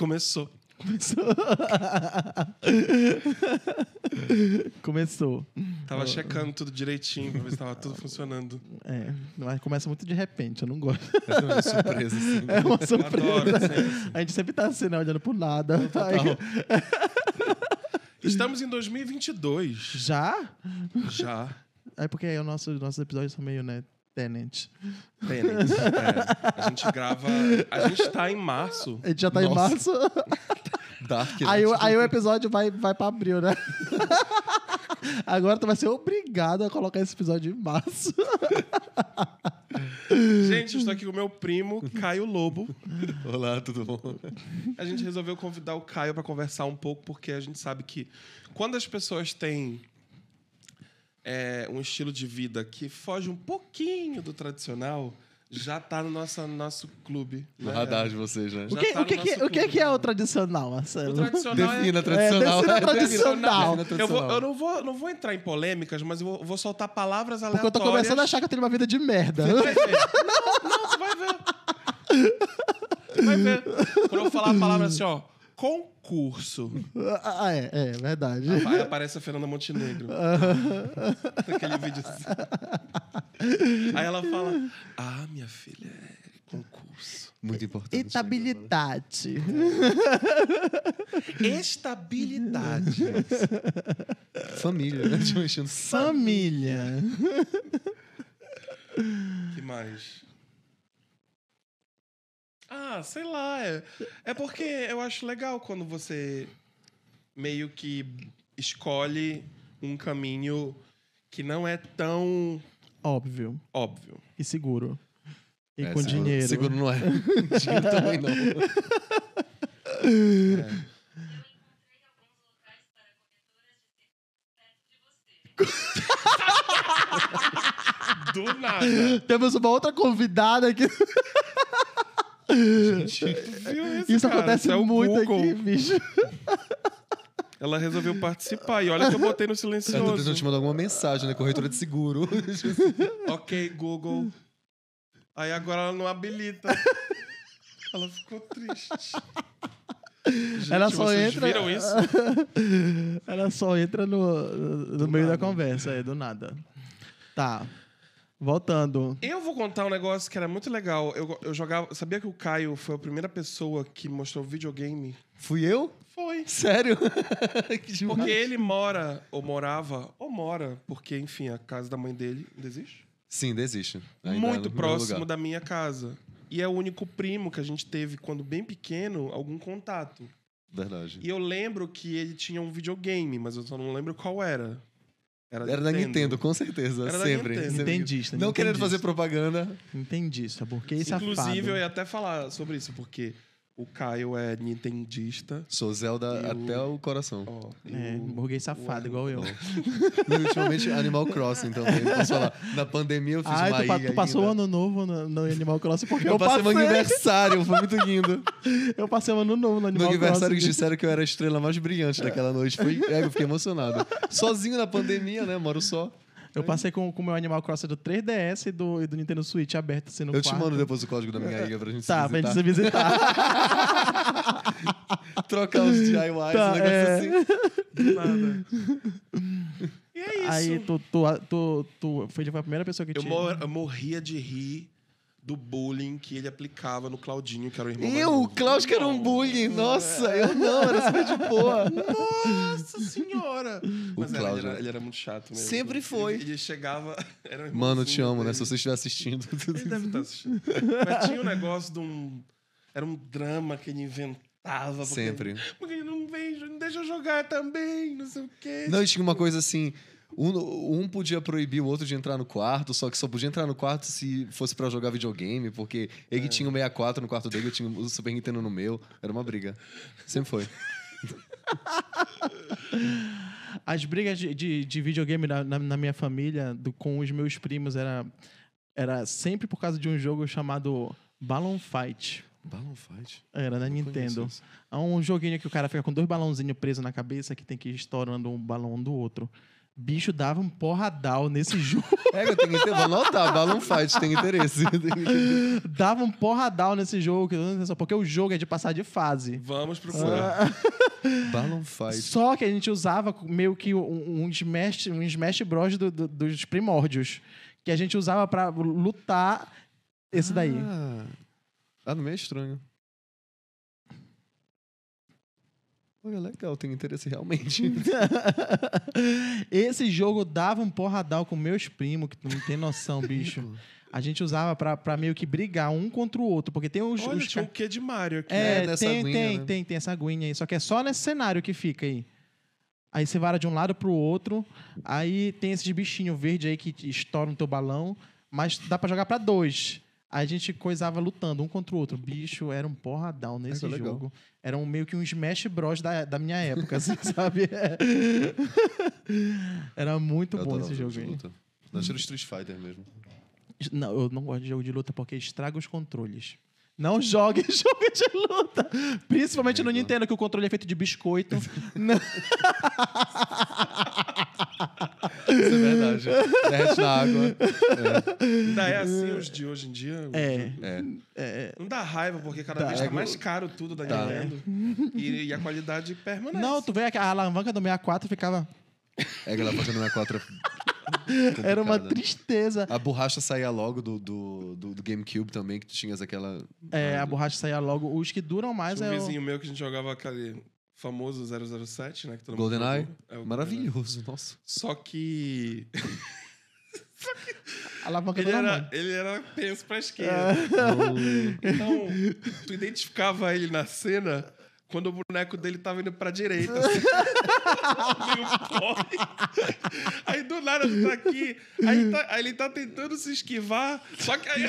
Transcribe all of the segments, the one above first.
Começou. Começou. Começou. Tava checando tudo direitinho pra ver se tava tudo funcionando. É, mas começa muito de repente, eu não gosto. É uma surpresa, assim. É uma Eu surpresa. adoro sempre. A gente sempre tá assim, né, olhando pro nada. Estamos em 2022. já? Já. É porque aí o nosso, nossos episódios são meio, né, Tenant. Tenet. É, a gente grava. A gente tá em março. A gente já tá em Nossa. março. Dark. né? Aí, o- aí o episódio vai, vai pra abril, né? Agora tu vai ser obrigado a colocar esse episódio em março. Gente, eu estou aqui com o meu primo, Caio Lobo. Olá, tudo bom? A gente resolveu convidar o Caio para conversar um pouco, porque a gente sabe que quando as pessoas têm é, um estilo de vida que foge um pouquinho do tradicional, já tá no nosso, nosso clube. No né? radar de vocês, né? O Já que, tá o que, no que- nosso o que, clube. que é o tradicional, Marcelo? O tradicional Defina é... tradicional. defina É, tradicional. defina Eu, vou, tradicional. eu não, vou, não vou entrar em polêmicas, mas eu vou, vou soltar palavras Porque eu aleatórias. tô começando a achar que eu tenho uma vida de merda. Você vai ver. Não, não, você vai ver. Você vai ver. Quando eu falar a palavra assim, ó, concurso. Ah, é, é, verdade. Aí aparece a Fernanda Montenegro. Naquele vídeo assim. Aí ela fala: Ah, minha filha, é concurso. Muito importante. Estabilidade. Estabilidade. Família, né? Família. que mais? Ah, sei lá. É, é porque eu acho legal quando você meio que escolhe um caminho que não é tão Óbvio. óbvio. E seguro. E É, com seguro- dinheiro. Seguro não é. Dinheiro também não. Do nada. Temos uma outra convidada aqui. Viu Isso cara? acontece é o muito Google. aqui, bicho. Ela resolveu participar. E olha que eu botei no silencioso. tentando te mandar alguma mensagem, né? Corretora de seguro. Ok, Google. Aí agora ela não habilita. Ela ficou triste. Gente, Ela só vocês entra. viram isso? Ela só entra no, no meio da conversa, é, do nada. Tá. Voltando. Eu vou contar um negócio que era muito legal. Eu, eu jogava. Sabia que o Caio foi a primeira pessoa que mostrou videogame? Fui eu? Foi. Sério? que demais. Porque ele mora, ou morava, ou mora, porque, enfim, a casa da mãe dele ainda existe. Sim, desiste. Ainda é muito primeiro próximo lugar. da minha casa. E é o único primo que a gente teve, quando bem pequeno, algum contato. Verdade. E eu lembro que ele tinha um videogame, mas eu só não lembro qual era. Era da Nintendo, com certeza. Era da sempre. Nintendo. sempre. Entendista. Não querendo fazer propaganda. Entendista, porque isso Inclusive, eu é ia até falar sobre isso, porque o Caio é nintendista. Sou Zelda o- até o coração. E É, o- burguês safado, o- igual eu. E ultimamente Animal Crossing também. Posso falar? Na pandemia eu fiz Ah, uma tu, tu passou o ainda. ano novo no, no Animal Crossing porque eu, Eu passei passei. meu aniversário, foi muito lindo. Eu passei o ano novo no No Animal aniversário que Crossing. disseram que eu era a estrela mais brilhante daquela noite. Foi, é, eu fiquei emocionado. Sozinho na pandemia, né? Moro só. Eu passei com o meu Animal Crossing do 3DS e do, e do Nintendo Switch aberto assim no Eu te quarto. mando depois o código da minha ilha pra gente Tá, se pra gente visitar. se visitar. Trocar os DIYs, Tá, um negócio é. assim. Do nada. E é isso. Aí tu, tu, tu, tu foi a primeira pessoa que eu, te... mor- eu morria de rir do bullying que ele aplicava no Claudinho, que era o irmão Eu, o. Klaus que era um bullying. Nossa, eu não, era super de boa. Nossa senhora! Mas era, ele, era, ele era muito chato mesmo. Sempre foi. Ele, ele chegava. Era um Mano, eu te amo, né? dele. Se você estiver assistindo. Ele deve estar assistindo. Mas tinha um negócio de um. Era um drama que ele inventava. Porque, Sempre. Porque ele não vem, não deixa eu jogar também, não sei o quê. Não, e tinha uma coisa assim. Um, um podia proibir o outro de entrar no quarto, só que só podia entrar no quarto se fosse pra jogar videogame, porque ele tinha o 64 no quarto dele, eu tinha o Super Nintendo no meu. Era uma briga. Sempre foi. As brigas de, de, de videogame na, na, na minha família, do- com os meus primos, era, era sempre por causa de um jogo chamado Balloon Fight. Balloon Fight? Era na Não Nintendo. É um joguinho que o cara fica com dois balãozinhos presos na cabeça que tem que ir estourando um balão do outro. Bicho dava um porradal nesse jogo. É, eu tenho que vou anotar, Balloon Fight, tem interesse. dava um porradal nesse jogo, porque o jogo é de passar de fase. Vamos procurar. Balloon Fight. Só que a gente usava meio que um, um Smash, um Smash Bros. do- do- dos primórdios. Que a gente usava pra lutar esse daí. Ah, ah, no meio é estranho. Olha, legal, tem interesse realmente. esse jogo dava um porradal com meus primos, que tu não tem noção, bicho. A gente usava pra, pra meio que brigar um contra o outro, porque tem os. Olha, os tinha um quê de Mario aqui. É, É, nessa tem, aguinha, tem, né? tem, tem essa aguinha aí. Só que é só nesse cenário que fica aí. Aí você vara de um lado pro outro. Aí tem esses bichinhos verdes aí que estouram o teu balão. Mas dá pra jogar pra dois. A gente coisava lutando um contra o outro. Bicho, era um porradão nesse que legal. jogo. Era um, meio que um Smash Bros. da, da minha época, assim, sabe? Era muito Eu bom esse jogo de luta. Era Street Fighter mesmo. Não, eu não gosto de jogo de luta porque estraga os controles. Não jogue jogo de luta. Principalmente no Nintendo, que o controle é feito de biscoito. Isso é verdade. Derrete na água. Ainda é assim os de hoje em dia? É. É. é, Não dá raiva, porque cada Dá. vez tá É, mais caro tudo da Tá. Nintendo. E, e a qualidade permanece. Não, tu vê a alavanca do 64 ficava. É que ela fazendo 64 Era uma tristeza. A borracha saía logo do, do, do, do GameCube também, que tu tinhas aquela. É, a borracha saía logo. Os que duram mais Tinha um é. o- vizinho meu que a gente jogava aquele famoso 007, né? Que todo mundo GoldenEye? É, o Maravilhoso, nossa. Só que A alavanca ele era, era... ele era penso pra esquerda. Então, tu identificava ele na cena quando o boneco dele tava indo pra direita. assim. Aí do nada tu tá aqui, aí, tá- aí ele tá tentando se esquivar, só que aí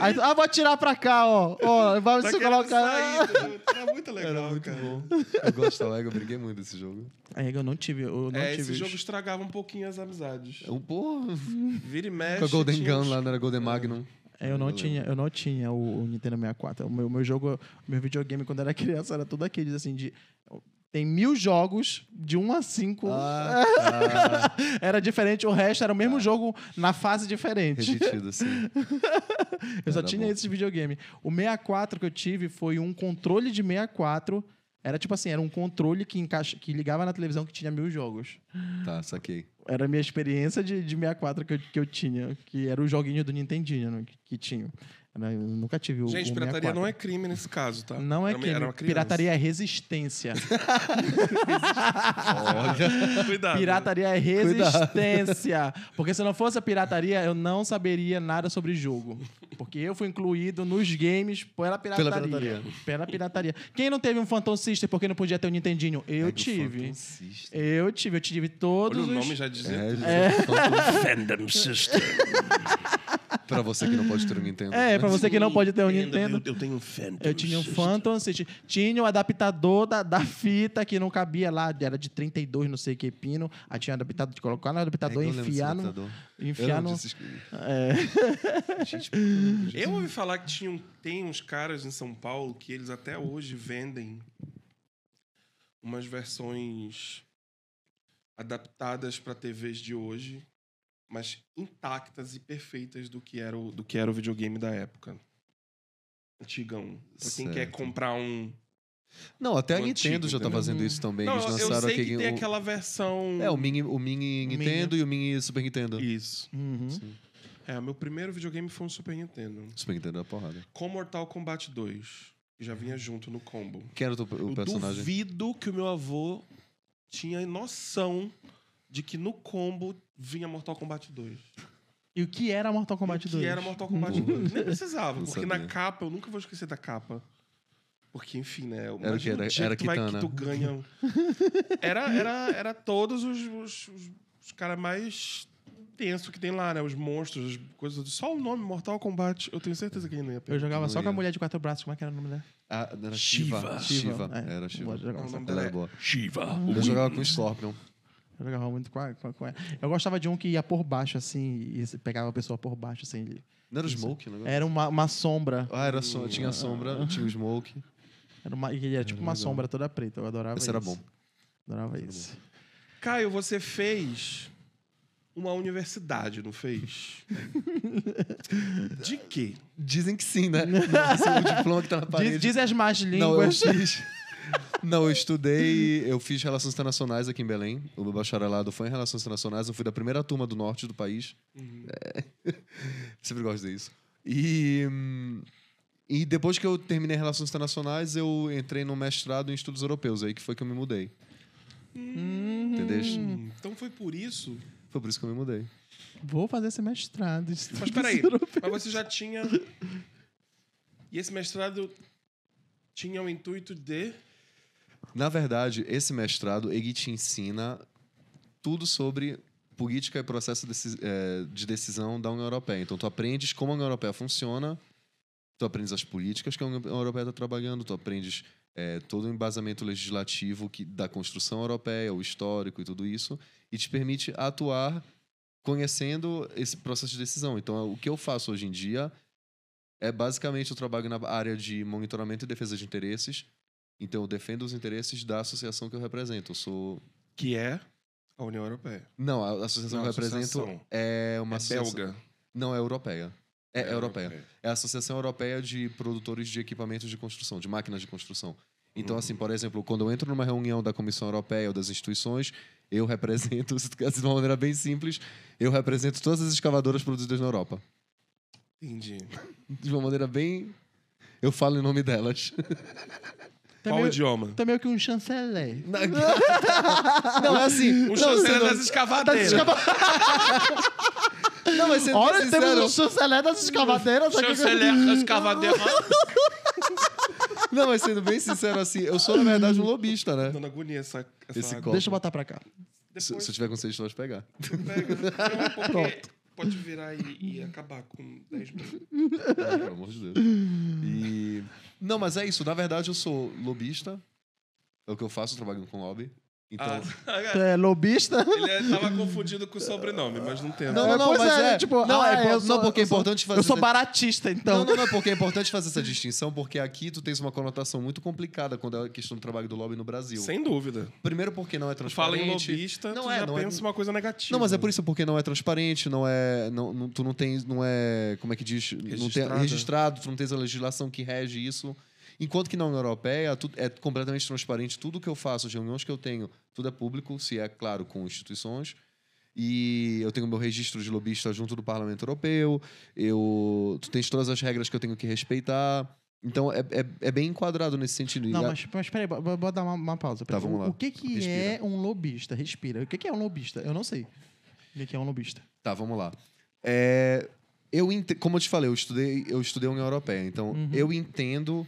Aí, ah, vou atirar pra cá, ó. Ó, vai se colocar. sair. Era muito legal, cara. Eu gostava, eu briguei muito desse jogo. Aí eu não tive. Eu não É, tive. esse jogo estragava um pouquinho as amizades. É um porra. Vira e mexe. Com a Golden Gun lá, não era Golden Magnum. É, eu não Eu tinha, eu não tinha o, o Nintendo 64. O meu, meu jogo, meu videogame quando era criança era tudo aqueles assim de tem mil jogos de 1 a 5. Ah, tá. Era diferente, o resto era o mesmo jogo na fase diferente. Repetido, assim. Eu só Era tinha bom. esse videogame. O 64 que eu tive foi um controle de 64. Era tipo assim, era um controle que, encaixa, que ligava na televisão que tinha mil jogos. Tá, saquei. Era a minha experiência de, de 64 que eu, que eu tinha, que era o joguinho do Nintendinho né, que, que tinha. Era- eu nunca tive o Gente, o pirataria 64. não é crime nesse caso, tá? Não é Era crime. Uma. Pirataria é resistência. Olha. Cuidado. pirataria é resistência. Porque se não fosse a pirataria, eu não saberia nada sobre jogo. Porque eu fui incluído nos games pela pirataria. pirataria. Pela pirataria. Quem não teve um Phantom System porque não podia ter um Nintendinho? Eu o tive. Phantom. Eu tive. Eu tive todos Olha o os... nome já dizia. É, Phantom- Fandom System. pra você que não pode ter um Nintendo. É, pra você que não pode ter um Nintendo. Eu, eu tenho um Phantom Eu tinha um. Phantom System. Tinha o adaptador da, da fita que não cabia lá. Era de 32, não sei que pino. Aí tinha adaptador de colocar no adaptador É e eu desse enfiar no... adaptador. Eu Enfiar lembro no... desses- É. Gente, eu? Eu ouvi falar que tinham, tem uns caras em São Paulo que eles até hoje vendem umas versões adaptadas para TVs de hoje, mas intactas e perfeitas do que era o, do que era o videogame da época. Antigão. Pra quem quer comprar um. Não, até a Nintendo antigo, já tá entendeu? fazendo isso também. Não, Eles eu lançaram sei que aquele. tem o- aquela versão. É, o mini, o mini Mini. Nintendo e o mini Super Nintendo. Isso. Uhum. É, meu primeiro videogame foi um Super Nintendo. Super Nintendo é uma porrada. Com Mortal Kombat 2. Que já vinha junto no combo. Quem era o, teu- o Eu personagem? duvido que o meu avô tinha noção de que no combo vinha Mortal Kombat 2. E o que era Mortal Kombat que 2? era Mortal Kombat 2. Nem precisava, Não porque sabia. na capa, eu nunca vou esquecer da capa. Porque, enfim, né? Era o quê? Era- dia era que tu vai- que tu ganha. Era, era, era todos os, os, os, os caras mais tenso que tem lá, né? Os monstros, as coisas. Só o nome Mortal Kombat, eu tenho certeza que ele não ia Eu pegar. jogava Não só com a ia. mulher de quatro braços. Como é que era o nome dela? Ah, era Shiva. Shiva. Shiva. É. Era Shiva. Eu jogava O nome dela é boa. Shiva. Eu jogava com Scorpion. Eu jogava muito com, a, com, a- com ela. Eu gostava de um que ia por baixo, assim, e pegava a pessoa por baixo, assim. ele- Não era o Smoke, o negócio? Era uma, uma sombra. Ah, era só, tinha a sombra, tinha o Smoke. Era uma, e ele era tipo uma legal. sombra toda preta. Eu adorava Esse era isso. bom. Adorava Esse era isso. Caio, você fez uma universidade, não fez? De quê? Dizem que sim, né? Nossa, o diploma que tá na parede. Diz, diz as más Não, eu línguas. fiz. Não, eu estudei, eu fiz Relações Internacionais aqui em Belém. O meu bacharelado foi em Relações Internacionais. Eu fui da primeira turma do norte do país. É. Sempre gosto disso. E, e depois que eu terminei Relações Internacionais, eu entrei no mestrado em Estudos Europeus. Aí que foi que eu me mudei. Entendeu? Hum, então foi por isso. Foi por isso que eu me mudei. Vou fazer esse mestrado. Mas peraí, mas você já tinha. E esse mestrado tinha o intuito de. Na verdade, esse mestrado, ele te ensina tudo sobre política e processo eh, de decisão da União Europeia. Então, tu aprendes como a União Europeia funciona, tu aprendes as políticas que a União Europeia está trabalhando, tu aprendes eh, todo o embasamento legislativo que, da construção europeia, o histórico e tudo isso, e te permite atuar conhecendo esse processo de decisão. Então, o que eu faço hoje em dia é basicamente eu trabalho na área de monitoramento e defesa de interesses, então, eu defendo os interesses da associação que eu represento. Eu sou. Que é a União Europeia. Não, a associação Não, que eu represento é uma É associação. belga. Não, é europeia. É, europeia. É a Associação Europeia de Produtores de Equipamentos de Construção, de máquinas de construção. Então, assim, por exemplo, quando eu entro numa reunião da Comissão Europeia ou das instituições, eu represento, assim, de uma maneira bem simples, eu represento todas as escavadoras produzidas na Europa. Entendi. De uma maneira bem. Eu falo em nome delas. Tá Qual meio, idioma? tá meio que um chanceler. Não, é assim. Não, chanceler das escavadeiras. não, mas sendo Olha, temos um chanceler das escavadeiras. Chanceler das escavadeiras. Não, mas sendo bem sincero assim, eu sou, na verdade, um lobista, né? Dando agonia essa, essa Esse água. copo. Deixa eu botar pra cá. Se, Depois se eu tiver com tu pode pegar. pega. Não, porque pode virar e, e acabar com 10 minutos. Ah, Pelo amor de Deus. E... Não, mas é isso. Na verdade, eu sou lobista. É o que eu faço, trabalhando com lobby. Então... Tu é lobista? Ele é- tava confundido com o sobrenome, mas não tem. Não, não, não, Pois mas é, é... tipo, não, ah, é, po- eu sou- não, porque é eu importante fazer... Eu sou essa- baratista, então. Não, não, não, porque é importante fazer essa distinção, porque aqui tu tens uma conotação muito complicada quando é a questão do trabalho do lobby no Brasil. Sem dúvida. Primeiro porque não é Tu fala transparente. em lobista, Não tu é, já não é- pensa uma coisa negativa. Não, mas é por isso porque não é transparente, não é. Não, não- tu não tens. Não é. Como é que diz? Não tem, registrado, tu não tens a legislação que rege isso. Enquanto que na União Europeia tudo é completamente transparente. Tudo que eu faço, as reuniões que eu tenho, tudo é público, se é claro com instituições. E eu tenho meu registro de lobista junto do Parlamento Europeu. Eu, tu tens todas as regras que eu tenho que respeitar. Então é, é, é bem enquadrado nesse sentido. Não, mas, mas peraí, bora dar uma, uma pausa. Tá, vamos lá. O que, que Respira. é um lobista? Respira. O que, que é um lobista? Eu não sei. O que, que é um lobista? Tá, vamos lá. É, eu como eu te falei, eu estudei, eu estudei União Europeia, então Uhum. eu entendo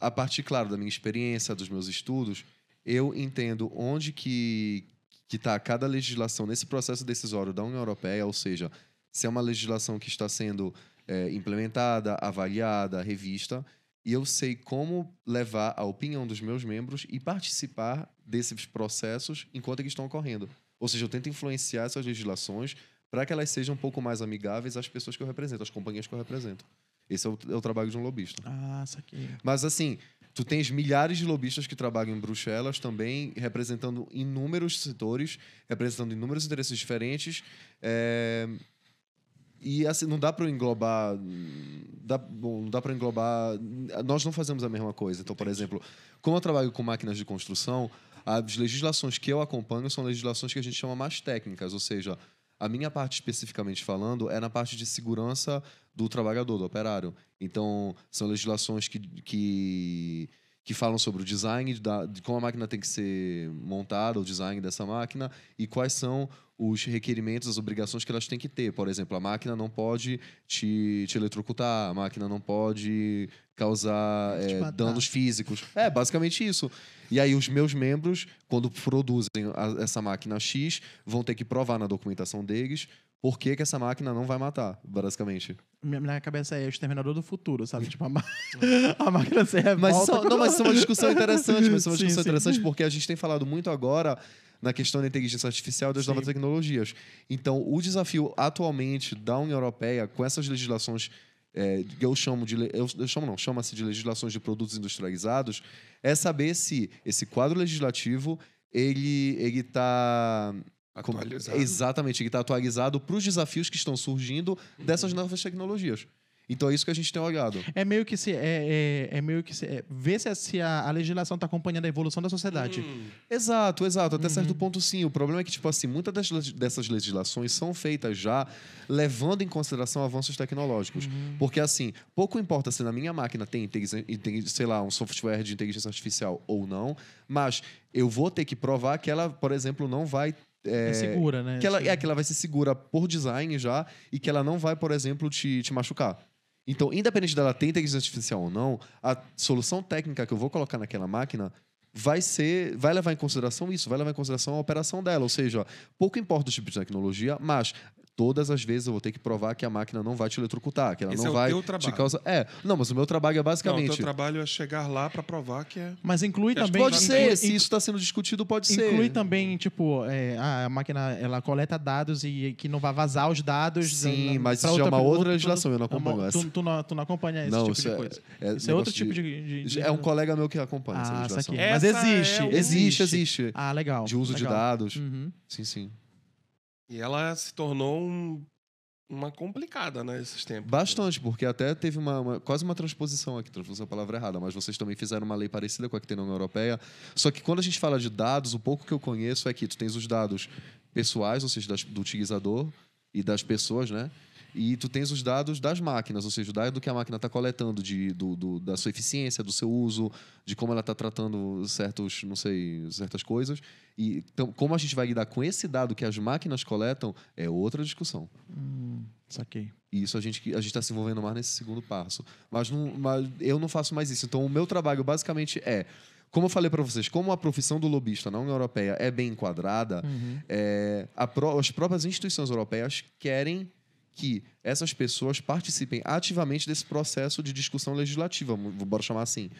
a partir, claro, da minha experiência, dos meus estudos, eu entendo onde que que está cada legislação nesse processo decisório da União Europeia, ou seja, se é uma legislação que está sendo é, implementada, avaliada, revista, e eu sei como levar a opinião dos meus membros e participar desses processos enquanto eles estão ocorrendo. Ou seja, eu tento influenciar essas legislações para que elas sejam um pouco mais amigáveis às pessoas que eu represento, às companhias que eu represento. Esse é o, é o trabalho de um lobista. Ah, saquei. Mas assim, tu tens milhares de lobistas que trabalham em Bruxelas também, representando inúmeros setores, representando inúmeros interesses diferentes. é, E assim, não dá para englobar. Dá, bom, não dá para englobar. Nós não fazemos a mesma coisa. Então, por exemplo, como eu trabalho com máquinas de construção, as legislações que eu acompanho são legislações que a gente chama mais técnicas, ou seja, a minha parte especificamente falando é na parte de segurança do trabalhador, do operário. Então, são legislações que, que, que falam sobre o design, da, de como a máquina tem que ser montada, o design dessa máquina, e quais são os requerimentos, as obrigações que elas têm que ter. Por exemplo, a máquina não pode te, te eletrocutar, a máquina não pode causar matar. danos físicos. É, basicamente isso. E aí, os meus membros, quando produzem a- essa máquina X, vão ter que provar na documentação deles por que, que essa máquina não vai matar, basicamente. Minha, minha cabeça é o exterminador do futuro, sabe? Tipo, a, ma- a máquina se revolta. Mas isso, não, mas isso é uma discussão interessante, mas isso é uma Sim, discussão sim. interessante porque a gente tem falado muito agora na questão da inteligência artificial e das Sim. novas tecnologias. Então, o desafio atualmente da União Europeia com essas legislações é, eu chamo de eu, eu chamo não chama-se de legislações de produtos industrializados é saber se esse quadro legislativo ele, ele tá... como- Atualizado. Exatamente, ele está atualizado para os desafios que estão surgindo dessas novas tecnologias. Então é isso que a gente tem olhado. É meio que se. É, é, é meio que se. É, ver se, a- se a, a legislação está acompanhando a evolução da sociedade. Hum, Exato, exato. Até certo ponto, sim. O problema é que, tipo assim, muitas das dessas legislações são feitas já levando em consideração avanços tecnológicos. Porque, assim, pouco importa se na minha máquina tem, inteligência- tem, sei lá, um software de inteligência artificial ou não, mas eu vou ter que provar que ela, por exemplo, não vai. É, é, segura, né? que ela, é que ela vai ser segura por design já e que ela não vai, por exemplo, te, te machucar. Então, independente dela ter inteligência artificial ou não, a solução técnica que eu vou colocar naquela máquina vai ser, vai levar em consideração isso, vai levar em consideração a operação dela, ou seja, pouco importa o tipo de tecnologia, mas todas as vezes eu vou ter que provar que a máquina não vai te eletrocutar, que ela Esse não é vai teu te causar. É, não, mas o meu trabalho é Não, o basicamente teu trabalho é chegar lá pra provar que é. Mas inclui que também. Pode ser, inclui- se isso está sendo discutido, pode ser. Inclui também, tipo, é, a máquina ela coleta dados e que não vai vazar os dados. Sim, na- mas isso já é uma outra legislação, eu não é uma- acompanho tu, essa. Tu, não, tu não acompanha esse Não, tipo isso de é- coisa. é isso é outro negócio tipo de. de- de- É um colega meu que acompanha essa Ah, legislação. saquei. Mas Essa existe. é o- Existe, existe. Ah, legal. De uso de legal. dados. Uhum. Sim, sim. E ela se tornou um- uma complicada, né, esses tempos. Bastante, porque até teve uma, uma- quase uma transposição aqui, transposição é a palavra errada, mas vocês também fizeram uma lei parecida com a que tem na União Europeia. Só que quando a gente fala de dados, o pouco que eu conheço é que tu tens os dados pessoais, ou seja, das- do utilizador e das pessoas, né? E tu tens os dados das máquinas, ou seja, o dado que a máquina está coletando de, do, do- da sua eficiência, do seu uso, de como ela está tratando certos, não sei, certas coisas. E então, como a gente vai lidar com esse dado que as máquinas coletam é outra discussão. Hum, saquei. E isso a gente a gente está se envolvendo mais nesse segundo passo. Mas, não, mas eu não faço mais isso. Então, o meu trabalho basicamente é. Como eu falei para vocês, como a profissão do lobista na União Europeia é bem enquadrada, Uhum. é, a pró- as próprias instituições europeias querem que essas pessoas participem ativamente desse processo de discussão legislativa, bora chamar assim.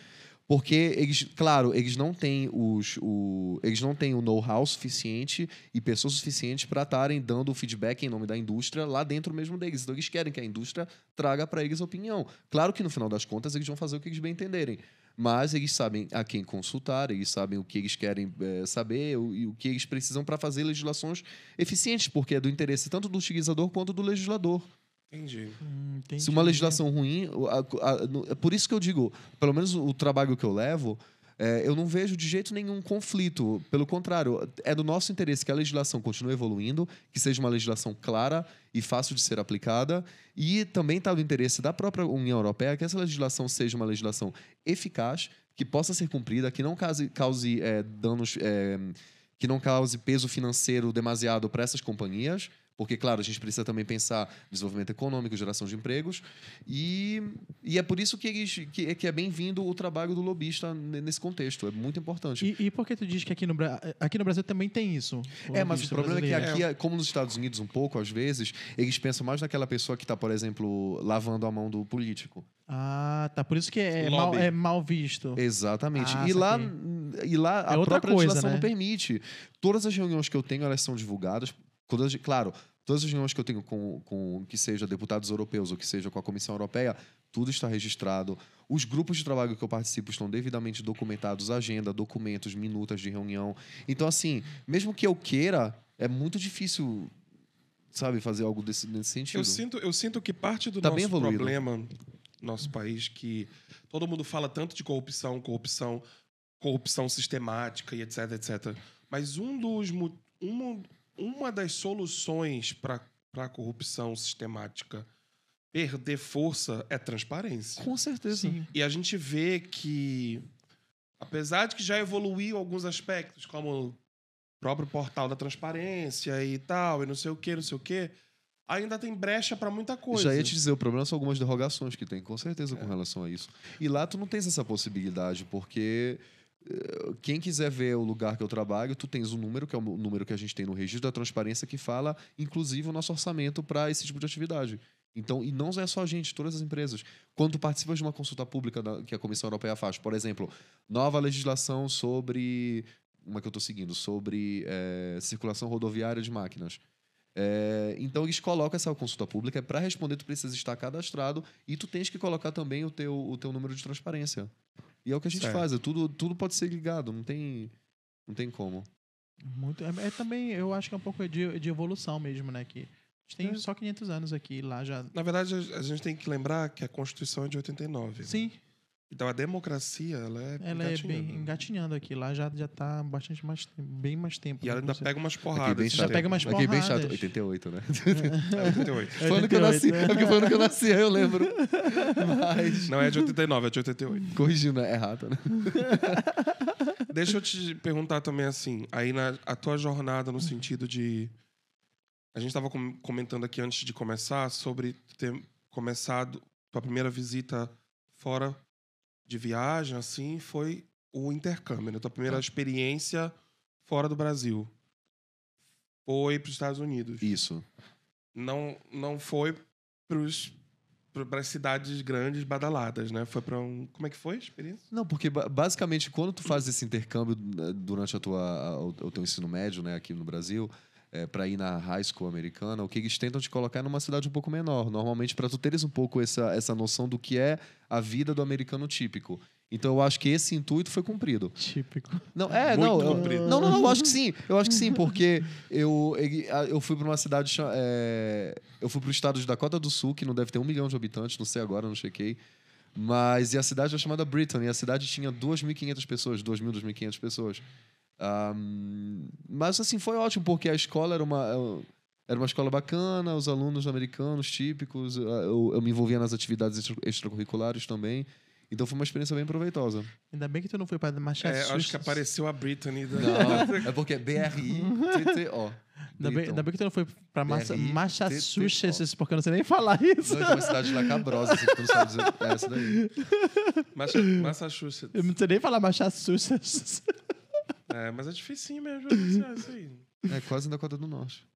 Porque eles, claro, eles não têm os, o, eles não têm o know-how suficiente e pessoas suficientes para estarem dando o feedback em nome da indústria lá dentro mesmo deles. Então eles querem que a indústria traga para eles opinião. Claro que no final das contas eles vão fazer o que eles bem entenderem. Mas eles sabem a quem consultar, eles sabem o que eles querem eh, saber o- e o que eles precisam para fazer legislações eficientes, porque é do interesse tanto do utilizador quanto do legislador. Entendi. Hum, entendi. Se uma legislação ruim, a- a- no- é por isso que eu digo, pelo menos o, o trabalho que eu levo, é, eu não vejo de jeito nenhum conflito. Pelo contrário, é do nosso interesse que a legislação continue evoluindo, que seja uma legislação clara e fácil de ser aplicada, e também está do interesse da própria União Europeia que essa legislação seja uma legislação eficaz, que possa ser cumprida, que não cause, cause é, danos, é, que não cause peso financeiro demasiado para essas companhias. Porque, claro, a gente precisa também pensar desenvolvimento econômico, geração de empregos. E, e é por isso que, eles, que, que é bem-vindo o trabalho do lobista ne- nesse contexto. É muito importante. E, e por que tu diz que aqui no, aqui no Brasil também tem isso? É, mas o problema é que brasileiro? aqui, como nos Estados Unidos, um pouco, às vezes, eles pensam mais naquela pessoa que está, por exemplo, lavando a mão do político. Ah, tá. Por isso que é, mal, é mal visto. Exatamente. Ah, e, lá, e lá a É outra própria coisa, legislação né? não permite. Todas as reuniões que eu tenho, elas são divulgadas. Todas, claro, todas as reuniões que eu tenho com, com que seja deputados europeus ou que seja com a Comissão Europeia, tudo está registrado. Os grupos de trabalho que eu participo estão devidamente documentados, agenda, documentos, minutas de reunião. Então, assim, mesmo que eu queira, é muito difícil, sabe, fazer algo desse, nesse sentido. Eu sinto, eu sinto que parte do Tá nosso problema no nosso país que todo mundo fala tanto de corrupção, corrupção, corrupção sistemática e etc, etc. Mas um dos mo- uma, das soluções para a corrupção sistemática perder força é transparência. Com certeza. Sim. E a gente vê que, apesar de que já evoluiu alguns aspectos, como o próprio portal da transparência e tal, e não sei o que, não sei o que, ainda tem brecha para muita coisa. Já ia te dizer, o problema são algumas derrogações que tem, com certeza, É. com relação a isso. E lá tu não tens essa possibilidade, porque quem quiser ver o lugar que eu trabalho, tu tens um número, que é o número que a gente tem no registro da transparência, que fala, inclusive, o nosso orçamento para esse tipo de atividade. Então, e não é só a gente, todas as empresas. Quando tu participas de uma consulta pública da- que a Comissão Europeia faz, por exemplo, nova legislação sobre. Uma que eu estou seguindo, sobre eh, circulação rodoviária de máquinas. É, então eles colocam essa consulta pública para responder tu precisa estar cadastrado e tu tens que colocar também o teu, o teu número de transparência. E é o que a gente Certo. faz, é tudo, tudo pode ser ligado, não tem, não tem como. Muito, é, é também, eu acho que é um pouco de, de evolução mesmo, né? Que a gente tem É. só 500 anos aqui, lá já... Na verdade, a gente tem que lembrar que a Constituição é de 89. né? Então a democracia, ela é ela é bem engatinhando. engatinhando aqui. Lá já, já tá bastante mais, bem mais tempo. E ela né, ainda pega umas porradas. bem chato. Já pega umas Aqui bem chato. porradas. 88, né? É 88. Foi ano que eu nasci. 88, É porque foi ano que eu nasci, aí eu lembro. Mas. Não é de 89, é de 88. Corrigindo, é errado, né? Deixa eu te perguntar também assim, aí na a tua jornada no sentido de a gente estava comentando aqui antes de começar sobre ter começado tua primeira visita fora de viagem assim, foi o intercâmbio, né? Tua primeira experiência fora do Brasil. Foi para os Estados Unidos. Isso. Não não foi para as cidades grandes badaladas, né? Foi para um Como é que foi a experiência? Não, porque ba- basicamente quando tu faz esse intercâmbio né, durante a tua, o, o teu ensino médio, né, aqui no Brasil, é, para ir na high school americana, o que eles tentam te colocar é numa cidade um pouco menor, normalmente para tu teres um pouco essa, essa noção do que é a vida do americano típico. Então eu acho que esse intuito foi cumprido. Típico. Não, é, Muito não, eu, comprido. não, não, não, eu acho que sim. Eu acho que sim, porque eu, eu fui para uma cidade. é, eu fui para o estado de Dakota do Sul, que não deve ter um milhão de habitantes, não sei agora, não chequei. Mas e a cidade é chamada Britain, e a cidade tinha 2.500 pessoas, 2.000, 2.500 pessoas. Ahm, mas assim, foi ótimo, porque a escola era uma. Era uma escola bacana, os alunos americanos típicos, eu, eu me envolvia nas atividades extra- extracurriculares também. Então foi uma experiência bem proveitosa. Ainda bem que tu não foi pra É, Massachusetts. acho que apareceu a Brittany da... Não, é porque é B-R-I-T-T-O. Ainda bem, ainda bem que tu não foi BRI, Massachusetts, porque eu não sei nem falar isso. Não, tem uma cidade lá cabrosa, assim, que tu não sabe dizer. É essa daí. Massa- Massachusetts. Eu não sei nem falar Massachusetts. É, mas é dificinho mesmo pronunciar isso aí. É quase na Dakota do Norte.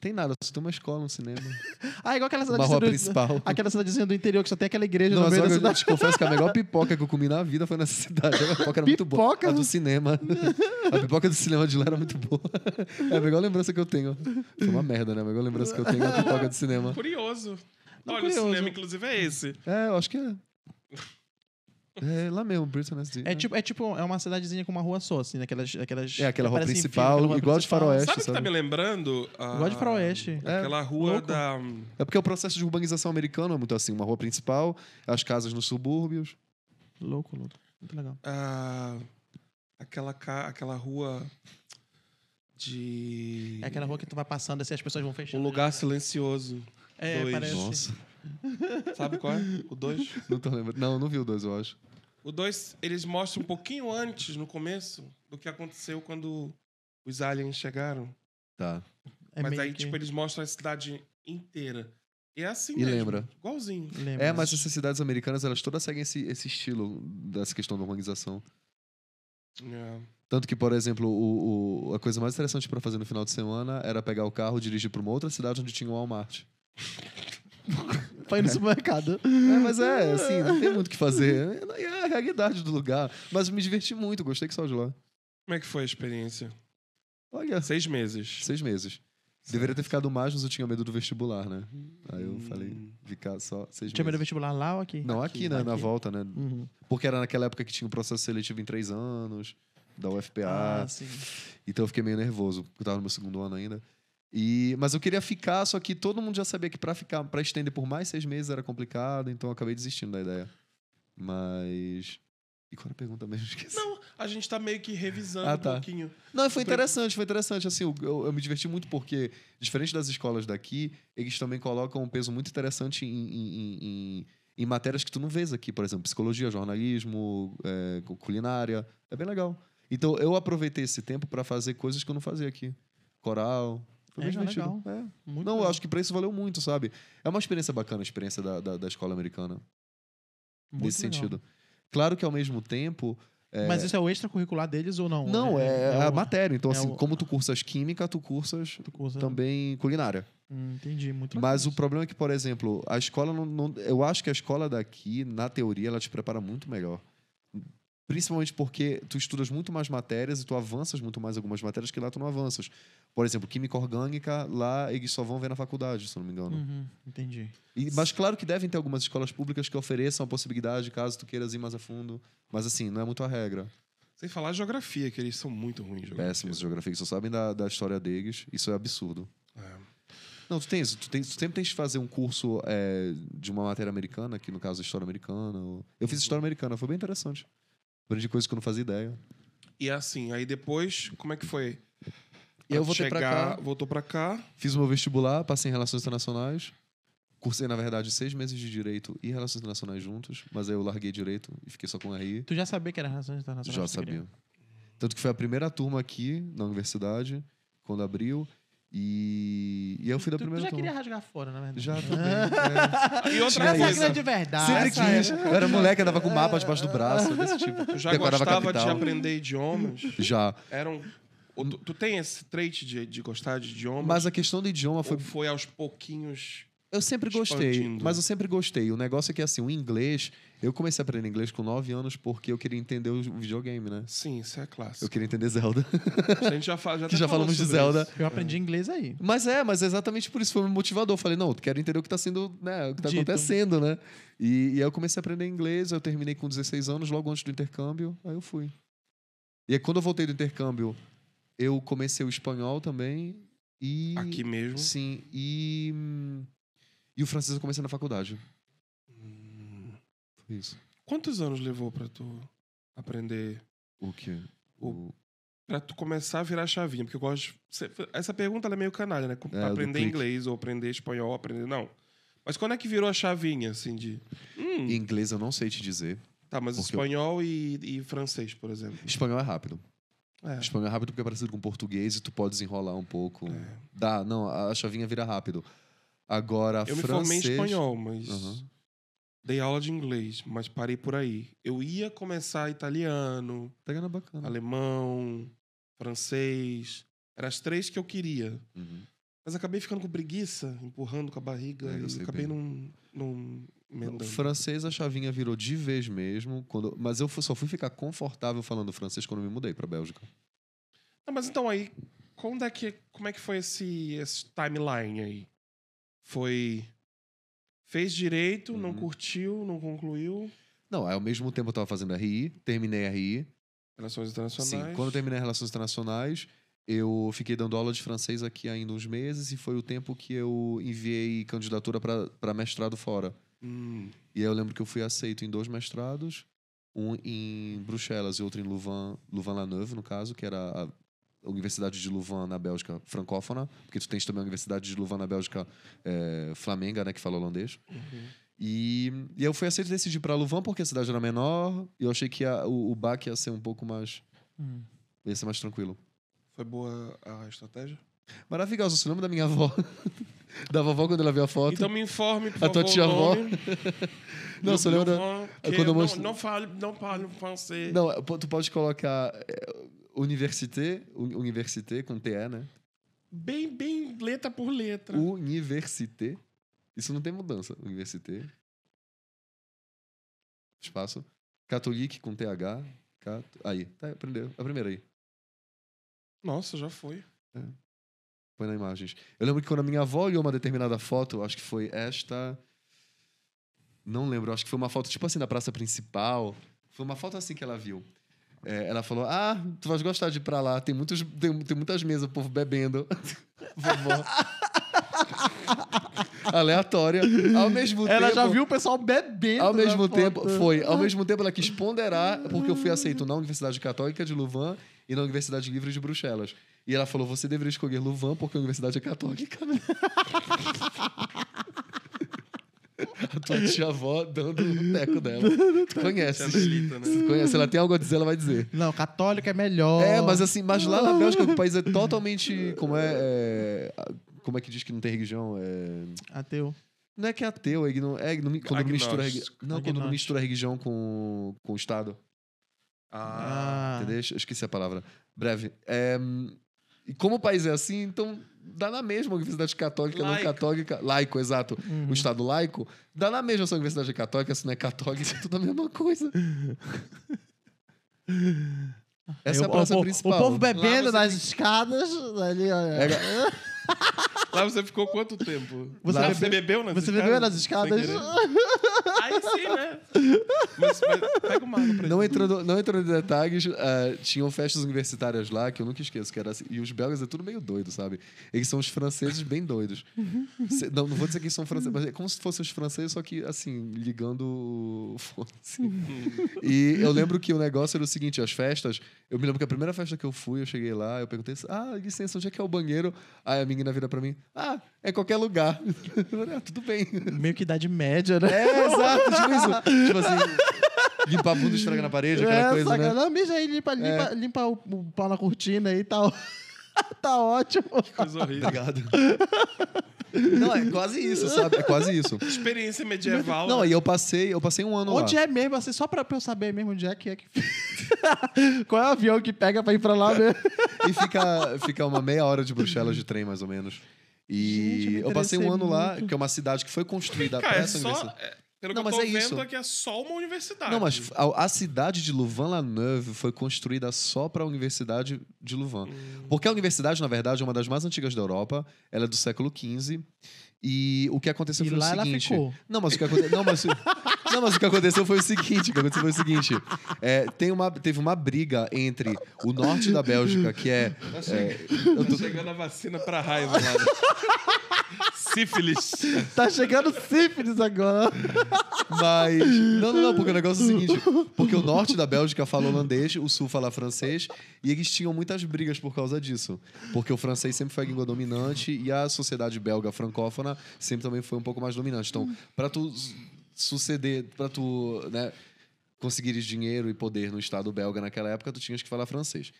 Tem nada, só tem uma escola, um cinema. Ah, igual aquela Uma cidadezinha rua do, principal. aquela cidadezinha do interior que só tem aquela igreja Não, no mas meio da eu cidade. te confesso que a melhor pipoca que eu comi na vida foi nessa cidade. A pipoca era muito boa. Pipoca? A do cinema. A pipoca do cinema de lá era muito boa. É a melhor lembrança que eu tenho. Foi uma merda, né? A melhor lembrança que eu tenho é a pipoca do cinema. Curioso. Não, Olha, curioso. o cinema, inclusive, é esse. É, eu acho que é. É lá mesmo, Britain SD. É tipo, é tipo, é uma cidadezinha com uma rua só, assim, naquelas. aquelas É aquela rua principal, filme, rua igual de principal. faroeste. Sabe o que tá me lembrando? Ah, Igual de faroeste. Aquela rua louco. da... É porque o processo de urbanização americano é muito assim. Uma rua principal, as casas nos subúrbios. Louco, louco. Muito legal. ah, aquela, ca... aquela rua de... É aquela rua que tu vai passando assim, as pessoas vão Um fechando. lugar silencioso. É, dois. parece. Nossa, Sabe qual é? O 2? não tô lembrando. Não, não vi o dois, eu acho. O 2, eles mostram um pouquinho antes, no começo, do que aconteceu quando os aliens chegaram. Tá. É Mas aí, que- tipo, eles mostram a cidade inteira. E é assim E mesmo. lembra? Igualzinho. lembra. É, mas essas cidades americanas, elas todas seguem esse, esse estilo dessa questão da urbanização. É. Tanto que, por exemplo, o, o- a coisa mais interessante pra fazer no final de semana era pegar o carro, dirigir pra uma outra cidade onde tinha um Walmart. Foi no supermercado. É, mas é, assim, não tem muito o que fazer. É é a realidade do lugar. Mas me diverti muito, gostei que só de lá. Como é que foi a experiência? Olha, Seis meses. seis meses. Deveria ter ficado mais, mas eu tinha medo do vestibular, né? Aí eu Hum. falei, ficar só seis Tinha medo do meses. vestibular lá ou aqui? Não, aqui, né? Na Aqui. volta, né? Uhum. Porque era naquela época que tinha um processo seletivo em três anos, da UFPA. Ah, sim. Então eu fiquei meio nervoso, porque eu tava no meu segundo ano ainda. E, mas eu queria ficar, só que todo mundo já sabia que pra ficar, para estender por mais seis meses era complicado, então eu acabei desistindo da ideia. Mas. E qual era a pergunta mesmo? Esqueci. Não, a gente tá meio que revisando Ah, um tá. pouquinho. Não, foi interessante, foi interessante. Assim, eu, eu, eu me diverti muito porque, diferente das escolas daqui, eles também colocam um peso muito interessante em, em, em- em- matérias que tu não vês aqui, por exemplo, psicologia, jornalismo, é, cu- culinária. É bem legal. Então, eu aproveitei esse tempo para fazer coisas que eu não fazia aqui. Coral. Foi É, bem divertido. legal. É. Muito Não, eu legal. acho que pra isso valeu muito, sabe? É uma experiência bacana a experiência da, da, da escola americana, Muito nesse legal. sentido. Claro que, ao mesmo tempo, Mas isso é o extracurricular deles ou não? não, é, a o- matéria. Então, é assim, o- como tu cursas química, tu cursas tu cursa- também culinária. Hum, entendi, muito legal Mas o problema é que, por exemplo, a escola não, não- Eu acho que a escola daqui, na teoria, ela te prepara muito melhor. Principalmente porque tu estudas muito mais matérias e tu avanças muito mais algumas matérias que lá tu não avanças. Por exemplo, química orgânica, lá eles só vão ver na faculdade, se eu não me engano. Uhum, entendi. E- mas claro que devem ter algumas escolas públicas que ofereçam a possibilidade, caso tu queiras ir mais a fundo. Mas assim, não é muito a regra. Sem falar geografia, que eles são muito ruins geografia. Péssimos geografia, que só sabem da, da história deles. Isso é absurdo. É. Não, tu tens, tu tens, tu sempre tens que fazer um curso é, de uma matéria americana, que no caso é história americana. ou- Eu fiz história americana, foi bem interessante. Aprendi coisas que eu não fazia ideia. E assim, aí depois, como é que foi? Eu Pra voltei pra chegar, cá. Voltou pra cá. Fiz o meu vestibular, passei em Relações Internacionais. Cursei, na verdade, seis meses de Direito e Relações Internacionais juntos, mas aí eu larguei Direito e fiquei só com RI. Tu já sabia que era Relações Internacionais? Já tu queria? sabia. Tanto que foi a primeira turma aqui na universidade, quando abriu. E, e eu fui da Tu, tu primeira já turma. queria rasgar fora, na verdade. Já também. é. E outra Essa é grande verdade. Sempre quis. é. Eu era moleque, andava com mapa debaixo do braço, desse tipo. Tu já Decorava gostava de aprender idiomas? Já. Eram. Tu, tu tem esse trait de, de gostar de idiomas? Mas a questão do idioma foi Ou foi aos pouquinhos. Eu sempre gostei, Expandindo. mas eu sempre gostei. O negócio é que, assim, o inglês... Eu comecei a aprender inglês com 9 anos porque eu queria entender o videogame, né? Sim, isso é Eu clássico. queria entender Zelda. A gente já, fala, já, que já falamos de Zelda. isso. Eu aprendi inglês aí. Mas é, mas é exatamente por isso foi meu motivador. Eu falei, não, eu quero entender o que tá sendo, né? O que tá Dito. acontecendo, né? E, e aí eu comecei a aprender inglês, eu terminei com 16 anos, logo antes do intercâmbio, aí eu fui. E aí quando eu voltei do intercâmbio, eu comecei o espanhol também. E. Aqui mesmo. Sim, e. E o francês eu comecei na faculdade. Hum. Foi isso. Quantos anos levou pra tu aprender? O quê? O- Pra tu começar a virar chavinha? Porque eu gosto. de- Essa pergunta é meio canalha, né? É, aprender inglês ou aprender espanhol, aprender. Não. Mas quando é que virou a chavinha, assim, de. Hum, Em inglês eu não sei te dizer. tá, mas porque eu- espanhol e, e francês, por exemplo. Espanhol é rápido. É. Espanhol é rápido porque é parecido com português e tu pode desenrolar um pouco. É. Dá, não, a chavinha vira rápido. Agora, Eu me francês... formei em espanhol, mas. Aham. Dei aula de inglês, mas parei por aí. Eu ia começar italiano, Tá bacana. alemão, francês. Eram as três que eu queria. Uhum. Mas acabei ficando com preguiça, empurrando com a barriga. É, eu e acabei não, não emendando. Francês, a chavinha virou de vez mesmo. Quando... Mas eu só fui ficar confortável falando francês quando eu me mudei pra Bélgica. Não, mas então aí, quando é que, como é que foi esse, esse timeline aí? Foi. Fez direito, não Uhum. curtiu, não concluiu. Não, ao mesmo tempo eu tava fazendo RI, terminei RI. Relações internacionais. Sim, quando eu terminei Relações Internacionais, eu fiquei dando aula de francês aqui ainda uns meses e foi o tempo que eu enviei candidatura para mestrado fora. Hum, E aí eu lembro que eu fui aceito em dois mestrados, um em Bruxelas e outro em Louvain, Louvain-la-Neuve, no caso, que era a Universidade de Louvain na Bélgica francófona, porque tu tens também a Universidade de Louvain na Bélgica é, flamenga, né, que fala holandês. uhum. E, e eu fui aceito e decidi ir pra Louvain porque a cidade era menor e eu achei que a- o, o baque ia ser um pouco mais... Hum. ia ser mais tranquilo. Foi boa a estratégia? Maravilhosa, você lembra da minha avó? da vovó quando ela viu a foto? Então me informe, por A tua favor, tia o avó? nome. Não, você lembra... Laurent, que quando eu não, mostro- não fale, não fale francês. Não, pô, tu pode colocar é, université, uni- université com TE, né? Bem, bem letra por letra. Université. Isso não tem mudança. Université. Espaço. Catholique com TH. Cat... Aí, tá, aprendeu. A primeira aí. Nossa, já foi. Põe na imagens. Eu lembro que quando a minha avó olhou uma determinada foto, acho que foi esta. Não lembro, acho que foi uma foto tipo assim da praça principal. Foi uma foto assim que ela viu. É, ela falou: Ah, tu vais gostar de ir pra lá. Tem, muitos, tem, tem muitas mesas, o povo bebendo. Vovó. Aleatória. Ao mesmo Ela tempo. já viu o pessoal bebendo. Ao mesmo foto. tempo, foi. Ao mesmo tempo, ela quis ponderar, porque eu fui aceito na Universidade Católica de Louvain e na Universidade Livre de Bruxelas. E ela falou: você deveria escolher Louvain porque a universidade é católica. a tua tia-avó dando o teco dela. Tu conhece. Delita, né? Tu conhece. Se ela tem algo a dizer, ela vai dizer. Não, católico é melhor. É, mas assim, mas lá na Bélgica, o país é totalmente. Como é. é, como é que diz que não tem religião? É, Ateu. não é que é ateu, é, igno, é igno- quando não mistura, reli- Agnóstico. não, quando mistura religião com, com o Estado. Ah, Ah. Entendeu? Eu esqueci a palavra. Breve. É, e como o país é assim, então dá na mesma universidade católica, não Laico. católica. Laico, exato. Uhum. O Estado laico, dá na mesma se a universidade é católica, se não é católica, é tudo a mesma coisa. Essa é a o- praça o, principal. O povo bebendo nas escadas. Ali, olha. É, Lá você ficou quanto tempo? Você Lá bebeu- você bebeu nas Você escadas? bebeu nas escadas? Aí sim, né? Mas, mas pega uma água pra Não gente. entrando, não entrando em detalhes, eh, tinham festas universitárias lá que eu nunca esqueço, que era assim, e os belgas é tudo meio doido, sabe? Eles são os franceses bem doidos. Se- não, não vou dizer que eles são franceses, mas é como se fossem os franceses, só que assim, ligando o foda-se. E eu lembro que o negócio era o seguinte, as festas, eu me lembro que a primeira festa que eu fui, eu cheguei lá, eu perguntei, ah, licença, onde é que é o banheiro? Aí a menina vira pra mim, ah, é qualquer lugar. Falei, ah, tudo bem. Meio que idade média, né? É, exato, tipo isso. Tipo assim, limpar bunda e esfregar na parede, aquela é, coisa, saca? né? Não, mija aí, limpa, limpa, limpa o, o pau na cortina e tal. tá ótimo. Coisa horrível. Obrigado. Não, é quase isso, sabe? É quase isso. Experiência medieval. Não, né? e eu passei, eu passei um ano Onde lá. é mesmo, assim, só pra, pra eu saber mesmo onde é que é que. Qual é o avião que pega pra ir pra lá mesmo? E fica, fica uma meia hora de Bruxelas de trem, mais ou menos. E Gente, eu me eu passei um ano lá, muito. que é uma cidade que foi construída Cara, pra é só. É, pelo Não, que eu mas tô é vendo isso. é que é só uma universidade. Não, mas a, a cidade de Louvain-la-Neuve foi construída só para a Universidade de Louvain. Hum. Porque a universidade, na verdade, é uma das mais antigas da Europa. Ela é do século XV. E o que aconteceu E foi lá o ela seguinte. ficou. Não, mas o que aconteceu. Não, mas, não, mas o que aconteceu foi o seguinte: o que aconteceu foi o seguinte. É, tem uma, teve uma briga entre o norte da Bélgica, que é. é, eu Tá tô- chegando a vacina pra raiva lá. Sífilis. Tá chegando sífilis agora. Mas. Não, não, não, porque o negócio é o seguinte: porque o norte da Bélgica fala holandês, o sul fala francês, e eles tinham muitas brigas por causa disso. Porque o francês sempre foi a língua dominante e a sociedade belga francófona sempre também foi um pouco mais dominante. Então, para tu su- suceder, para tu, né, conseguires dinheiro e poder no estado belga naquela época, tu tinhas que falar francês.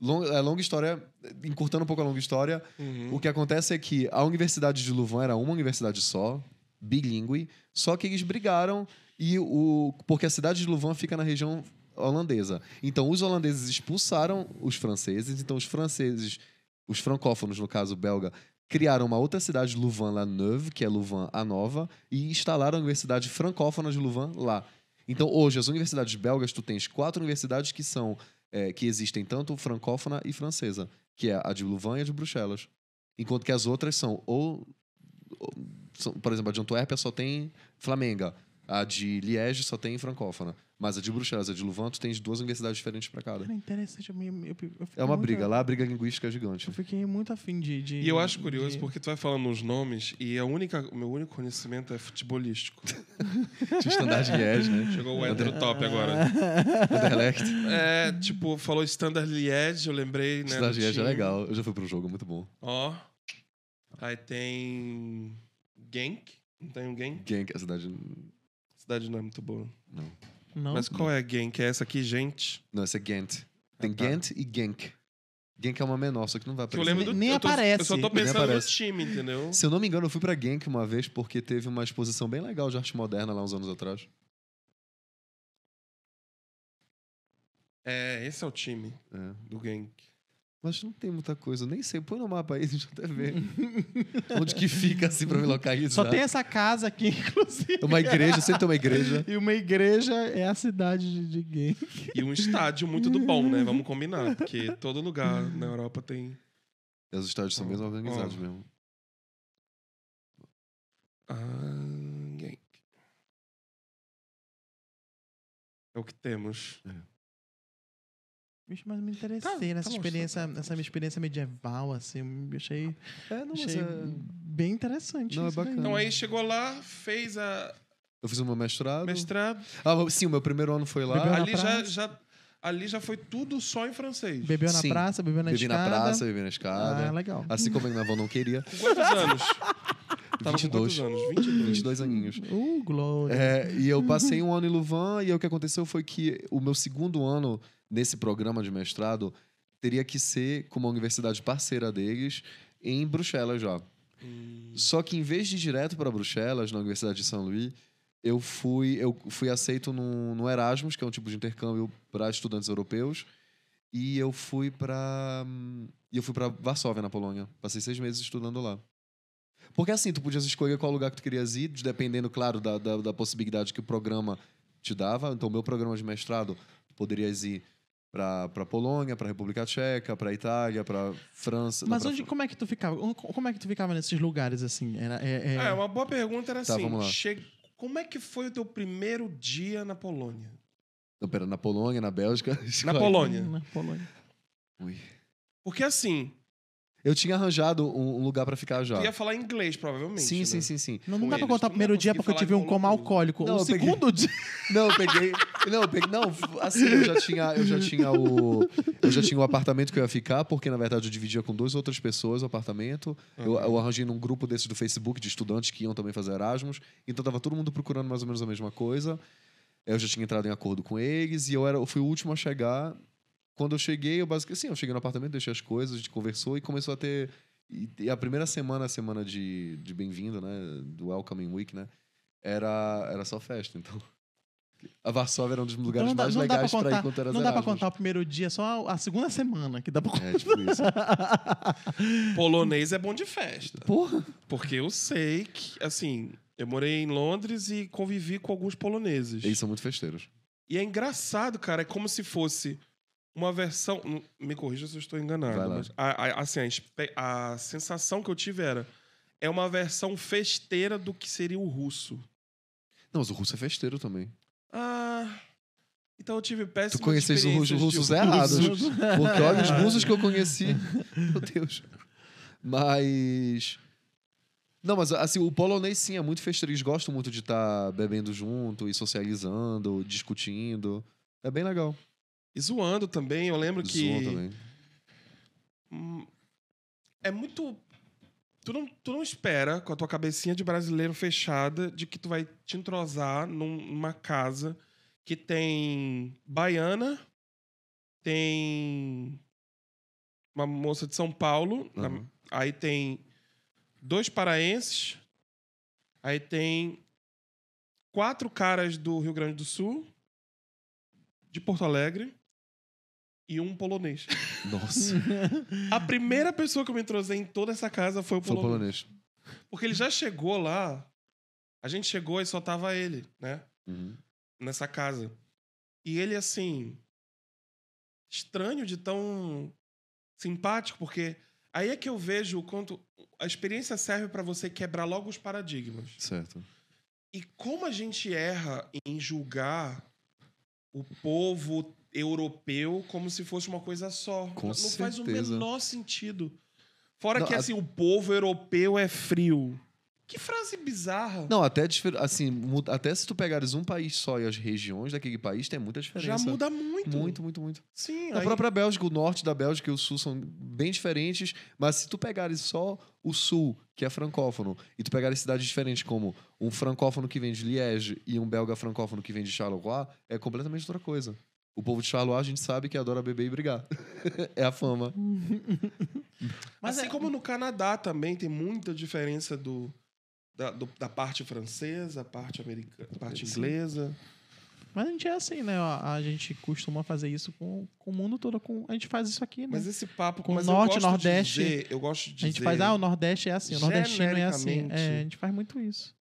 Long, é, longa história, encurtando um pouco a longa história, o que acontece é que a Universidade de Louvain era uma universidade só, bilíngue, só que eles brigaram e o porque a cidade de Louvain fica na região holandesa. Então os holandeses expulsaram os franceses, então os franceses, os francófonos no caso belga, criaram uma outra cidade, Louvain-la-Neuve, que é Louvain a Nova, e instalaram a Universidade Francófona de Louvain lá. Então hoje as universidades belgas tu tens quatro universidades que são é, que existem tanto francófona e francesa, que é a de Louvain e a de Bruxelas. Enquanto que as outras são ou, ou- são- por exemplo, a de Antuérpia só tem Flamenga, a de Liège só tem francófona, mas a de Bruxelas e a de Louvain tu tens duas universidades diferentes para cada. Cara, interessante. Eu, eu, eu É uma muito- briga, lá a briga linguística é gigante. Eu fiquei muito afim de. de E eu acho curioso de- porque tu vai falando uns nomes e a única, o meu único conhecimento é futebolístico. Tinha Standard Liège, né? Chegou o hétero top agora. Anderlecht. É, tipo, falou Standard Liège, eu lembrei, né? Standard Liège é legal. Eu já fui pro jogo, é muito bom. Ó. Aí tem. Genk. Não tem um Genk? Genk, a cidade... Cidade não é muito boa. Não. Não. Mas qual é a Genk? É essa aqui, gente? Não, essa é Ghent. Tem Ah, tá. Ghent e Genk. Genk é uma menor, só que não vai Que eu aparecer. lembro do Nem eu tô- aparece. Eu só tô Nem pensando no aparece. time, entendeu? Se eu não me engano, eu fui pra Genk uma vez porque teve uma exposição bem legal de arte moderna lá uns anos atrás. É, esse é o time É. do Genk. Mas não tem muita coisa, eu nem sei. Põe no mapa aí, deixa eu até ver. Onde que fica, assim, pra me localizar. Só tem essa casa aqui, inclusive. Uma igreja, sempre tem uma igreja. E uma igreja é a cidade de, de gay. E um estádio muito do bom, né? Vamos combinar. Porque todo lugar na Europa tem. E os estádios são bem organizados ó. mesmo. Ah, Genk. É o que temos. Vixe, mas me interessei Tá, nessa tá experiência, nessa minha experiência medieval, assim. Eu achei, É, não, achei é... bem interessante. Não, é daí. bacana. Então aí chegou lá, fez a Eu fiz o meu mestrado. mestrado. Ah, sim, o meu primeiro ano foi lá. Bebeu na Ali já, praça? já, ali já foi tudo só em francês. Bebeu na Sim. praça, bebeu na bebi escada. na praça, bebi na escada. Ah, legal. Assim como a minha avó não queria. Com quantos anos? Tava com 22. quantos anos? 22. 22 aninhos. Uh, glória. É, e eu passei um ano em Louvain e o que aconteceu foi que o meu segundo ano nesse programa de mestrado teria que ser com uma universidade parceira deles em Bruxelas já. Hum, Só que em vez de ir direto para Bruxelas, na Universidade de São Luís, eu fui, eu fui aceito no, no Erasmus, que é um tipo de intercâmbio para estudantes europeus, e eu fui para eu fui para Varsóvia, na Polônia. Passei seis meses estudando lá. Porque assim, tu podias escolher qual lugar que tu querias ir, dependendo, claro, da, da, da possibilidade que o programa te dava. Então, o meu programa de mestrado, tu poderias ir pra, pra Polônia, pra República Tcheca, pra Itália, pra França. não, Mas pra onde, como é que tu ficava? Como é que tu ficava nesses lugares, assim? Era, é, é- É, uma boa pergunta era Tá, assim: vamos lá. che- como é que foi o teu primeiro dia na Polônia? Não, pera, na Polônia, na Bélgica. Na. Polônia. Na Polônia. Ui. Porque assim, Eu tinha arranjado um, um lugar pra ficar já. tu ia falar inglês, provavelmente. Sim, né? sim, sim, sim. Não, não dá pra contar o primeiro dia porque eu tive um coma alcoólico. Não, o segundo dia. Não, eu peguei. Não, eu peguei. Não, assim, eu já tinha, eu já tinha o. Eu já tinha o apartamento que eu ia ficar, porque na verdade eu dividia com duas outras pessoas o apartamento. Eu, eu arranjei num grupo desses do Facebook de estudantes que iam também fazer Erasmus. Então tava todo mundo procurando mais ou menos a mesma coisa. Eu já tinha entrado em acordo com eles e eu, era, eu fui o último a chegar. Quando eu cheguei, eu basicamente. Sim, eu cheguei no apartamento, deixei as coisas, a gente conversou e começou a ter. E, a primeira semana, a semana de, de bem-vindo, né? Do Welcoming Week, né? Era, era só festa, então. A Varsóvia era um dos lugares Então não dá, mais pra legais pra ir contar, quando era não dá pra Erasmus. contar o primeiro dia, só a, a segunda semana que dá pra contar. É, tipo isso. Polonês é bom de festa. Porra! Porque eu sei que, assim, eu morei em Londres e convivi com alguns poloneses. Eles são muito festeiros. E é engraçado, cara. É como se fosse uma versão. Me corrija se eu estou enganado. Vai lá. Mas a, a- assim, a, a sensação que eu tive era. É uma versão festeira do que seria o russo. Não, mas o russo é festeiro também. Ah. Então eu tive péssimas Tu conheces os russos errados. russos. Porque olha os russos que eu conheci. Meu Deus. Mas. Não, mas assim, o polonês sim é muito festeiro. Eles gostam muito de estar bebendo junto e socializando, discutindo. É bem legal. E zoando também. Eu lembro que. Zoam também. Hum, É muito. Tu não, tu não espera, com a tua cabecinha de brasileiro fechada, de que tu vai te entrosar num- numa casa que tem baiana, tem uma moça de São Paulo, na- Uhum. aí tem dois paraenses, aí tem quatro caras do Rio Grande do Sul, de Porto Alegre e um polonês. Nossa, A primeira pessoa que eu me entrosei em toda essa casa foi o foi polonês. polonês. Porque ele já chegou lá. A gente chegou e só tava ele, né? Uhum. Nessa casa. E ele, assim. Estranho de tão simpático, porque aí é que eu vejo o quanto. A experiência serve pra você quebrar logo os paradigmas. Certo. E como a gente erra em julgar o povo europeu como se fosse uma coisa só. Com não faz o certeza. menor sentido. Fora Não, que a- assim, o povo europeu é frio. Que frase bizarra. Não, até, difer- assim, até se tu pegares um país só e as regiões daquele país, tem muita diferença. Já muda muito. Muito, muito, muito. Sim, Na aí- própria Bélgica, o norte da Bélgica e o sul são bem diferentes, mas se tu pegares só o sul, que é francófono, e tu pegares cidades diferentes como um francófono que vem de Liège e um belga francófono que vem de Charleroi, é completamente outra coisa. O povo de Charleroi a gente sabe que adora beber e brigar. é a fama. Mas assim é- como no Canadá também tem muita diferença do da, do- da parte francesa, parte americana, parte Sim. inglesa. Mas a gente é assim, né? A, gente costuma fazer isso com, com o mundo todo. Com, a gente faz isso aqui, né? Mas esse papo Com mas norte, eu gosto nordeste, de dizer, eu gosto de dizer, a gente faz, ah, o Nordeste é assim, o nordestino é assim. É, a gente faz muito isso.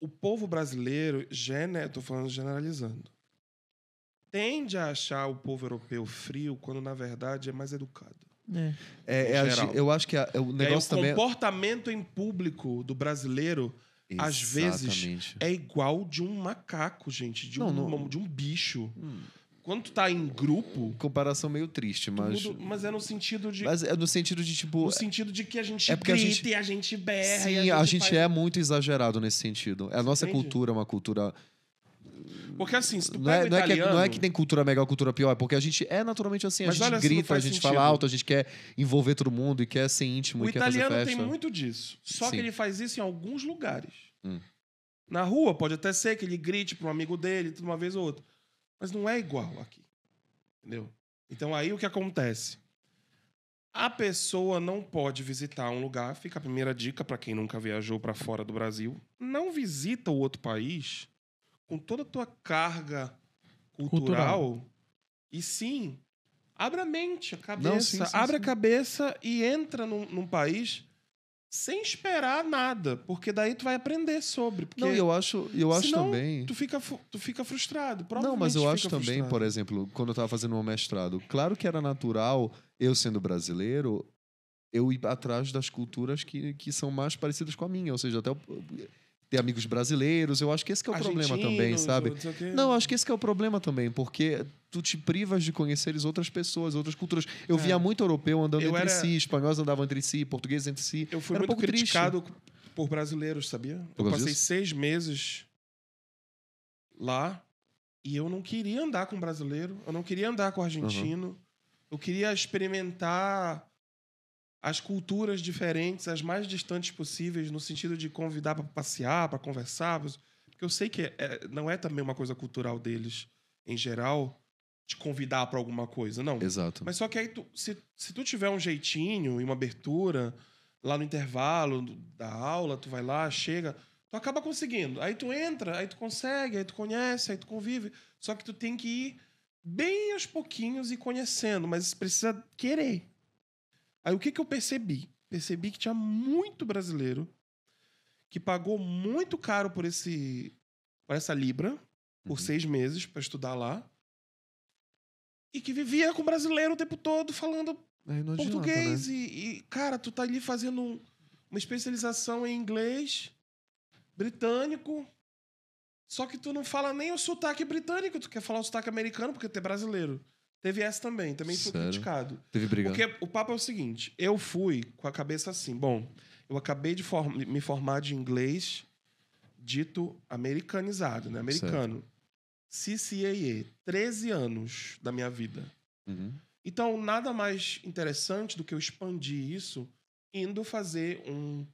o povo brasileiro, gene, tô falando generalizando, tende a achar o povo europeu frio quando na verdade é mais educado. É. É, é a eu acho que a- é o o negócio também. é- comportamento em público do brasileiro às vezes, é igual de um macaco, gente, de, Não, um, não- de um bicho. Hum, Quando tu tá em grupo, comparação meio triste, mas. muda- mas é no sentido de Mas é no sentido de, tipo. no sentido de que a gente É porque a grita gente- e a gente berra Sim, e a gente, faz- é muito exagerado nesse sentido. A nossa Entende? cultura é uma cultura. Porque assim, se tu Não é, o não, é que, italiano... não é que tem cultura melhor, cultura pior, é porque a gente é naturalmente assim. A Mas gente olha se não grita, a gente sentido. fala alto, a gente quer envolver todo mundo e quer ser íntimo O e quer fazer italiano tem muito disso. Só que Sim. ele faz isso em alguns lugares. Hum. Na rua, pode até ser que ele grite para um amigo dele tudo uma vez ou outra. Mas não é igual aqui. Entendeu? Então aí o que acontece? A pessoa não pode visitar um lugar. Fica a primeira dica para quem nunca viajou para fora do Brasil. Não visita o outro país com toda a tua carga cultural. E sim, abra a mente, a cabeça. Não, sim, sim, abre a sim. cabeça e entra num, num país sem esperar nada, porque daí tu vai aprender sobre. Porque Não, eu acho, eu acho senão também. Tu fica, tu fica frustrado. Não, mas eu acho também, frustrado. por exemplo, quando eu tava fazendo meu mestrado, claro que era natural, eu sendo brasileiro, eu ir atrás das culturas que, que são mais parecidas com a minha. Ou seja, até eu- ter amigos brasileiros, eu acho que esse que é o problema também, sabe? não eu acho que esse que é o problema também, porque tu te privas de conheceres outras pessoas, outras culturas. Eu É. via muito europeu andando Eu entre era- si, espanhóis andavam entre si, portugueses entre si. Eu fui Era um muito triste. criticado por brasileiros, sabia? Eu Por causa passei disso? seis meses lá e eu não queria andar com brasileiro, eu não queria andar com argentino. Eu queria experimentar as culturas diferentes, as mais distantes possíveis, no sentido de convidar para passear, para conversar. Porque eu sei que é- não é também uma coisa cultural deles, em geral, te convidar para alguma coisa. Não. Exato. Mas só que aí, tu, se, se tu tiver um jeitinho e uma abertura, lá no intervalo da aula, tu vai lá, chega, tu acaba conseguindo. Aí tu entra, aí tu consegue, aí tu conhece, aí tu convive. Só que tu tem que ir bem aos pouquinhos e conhecendo, mas precisa querer. Aí o que, que eu percebi? Percebi que tinha muito brasileiro que pagou muito caro por esse por essa libra por Uhum. seis meses para estudar lá e que vivia com brasileiro o tempo todo falando adianta, português né? e, e, cara tu tá ali fazendo um- uma especialização em inglês britânico só que tu não fala nem o sotaque britânico tu quer falar o sotaque americano porque tu é brasileiro teve essa também também fui Sério? criticado Teve briga. porque o papo é o seguinte: eu fui com a cabeça assim, bom, eu acabei de form- me formar de inglês dito americanizado, né? Americano. CCAA, 13 anos da minha vida. Uhum. Então, nada mais interessante do que eu expandir isso indo fazer um-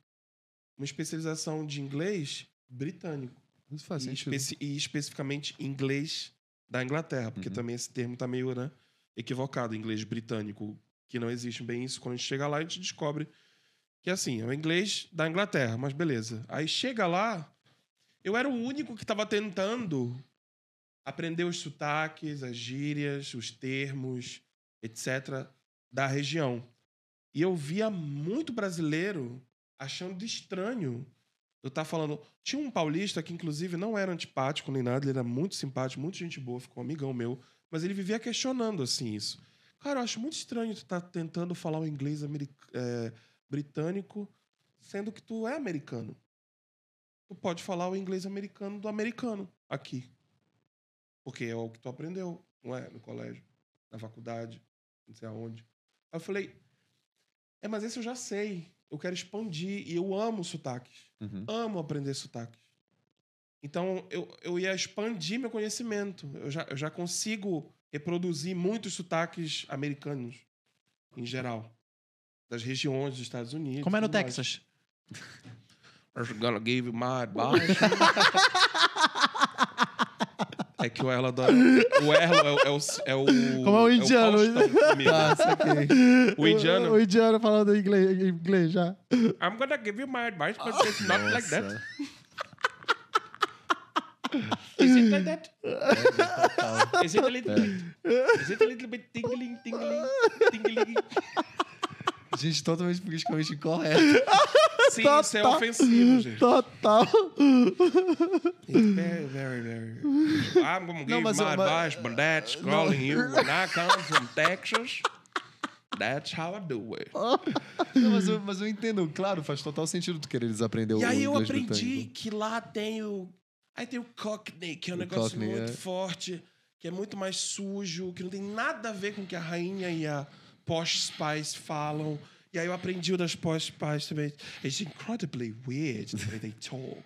uma especialização de inglês britânico. Isso faz E, sentido. especi- e especificamente inglês da Inglaterra, porque Uhum. também esse termo tá meio né, equivocado, inglês britânico, que não existe bem isso. Quando a gente chega lá, a gente descobre que assim, é o inglês da Inglaterra, mas beleza. Aí chega lá, eu era o único que estava tentando aprender os sotaques, as gírias, os termos, etc., da região. E eu via muito brasileiro achando estranho eu tava falando. Tinha um paulista que, inclusive, não era antipático nem nada, ele era muito simpático, muito gente boa, ficou um amigão meu, mas ele vivia questionando assim isso. Cara, eu acho muito estranho tu tá tentando falar o inglês é, britânico, sendo que tu é americano. Tu pode falar o inglês americano do americano aqui. Porque é o que tu aprendeu, não é? No colégio, na faculdade, não sei aonde. Aí eu falei, é, mas esse eu já sei. Eu quero expandir e eu amo sotaques Uhum. amo aprender sotaques. Então, eu, eu ia expandir meu conhecimento. Eu já, eu já consigo reproduzir muitos sotaques americanos, em geral. Das regiões dos Estados Unidos. Como é no. Texas? I'm gonna give my advice. É que o Erlo adora. O Erlo é, o- é o. É o Como é o indiano. Faustão comigo. Tá, saquei. O indiano. O, indiano falando inglês, inglês já. I'm gonna give you my advice, but it's not like that. Nossa. Is it like that? Total. Is it a little bit? Is it a little bit tingling, tingling, tingling? Gente, totalmente politicamente incorreto. Sim, isso é ofensivo, gente. Total. It's very, very, very. I'm gonna give Não, you mas my advice, but that's calling you when I come from Texas. That's how I do it. Não, mas, eu, mas eu entendo, claro, faz total sentido tu querer desaprender o E aí eu aprendi que lá tem o. Aí tem o Cockney, que é um O negócio Cockney, muito é. forte, que é muito mais sujo, que não tem nada a ver com o que a rainha e a Posh Spice falam. E aí eu aprendi o das Posh Spice também. It's incredibly weird the way they talk.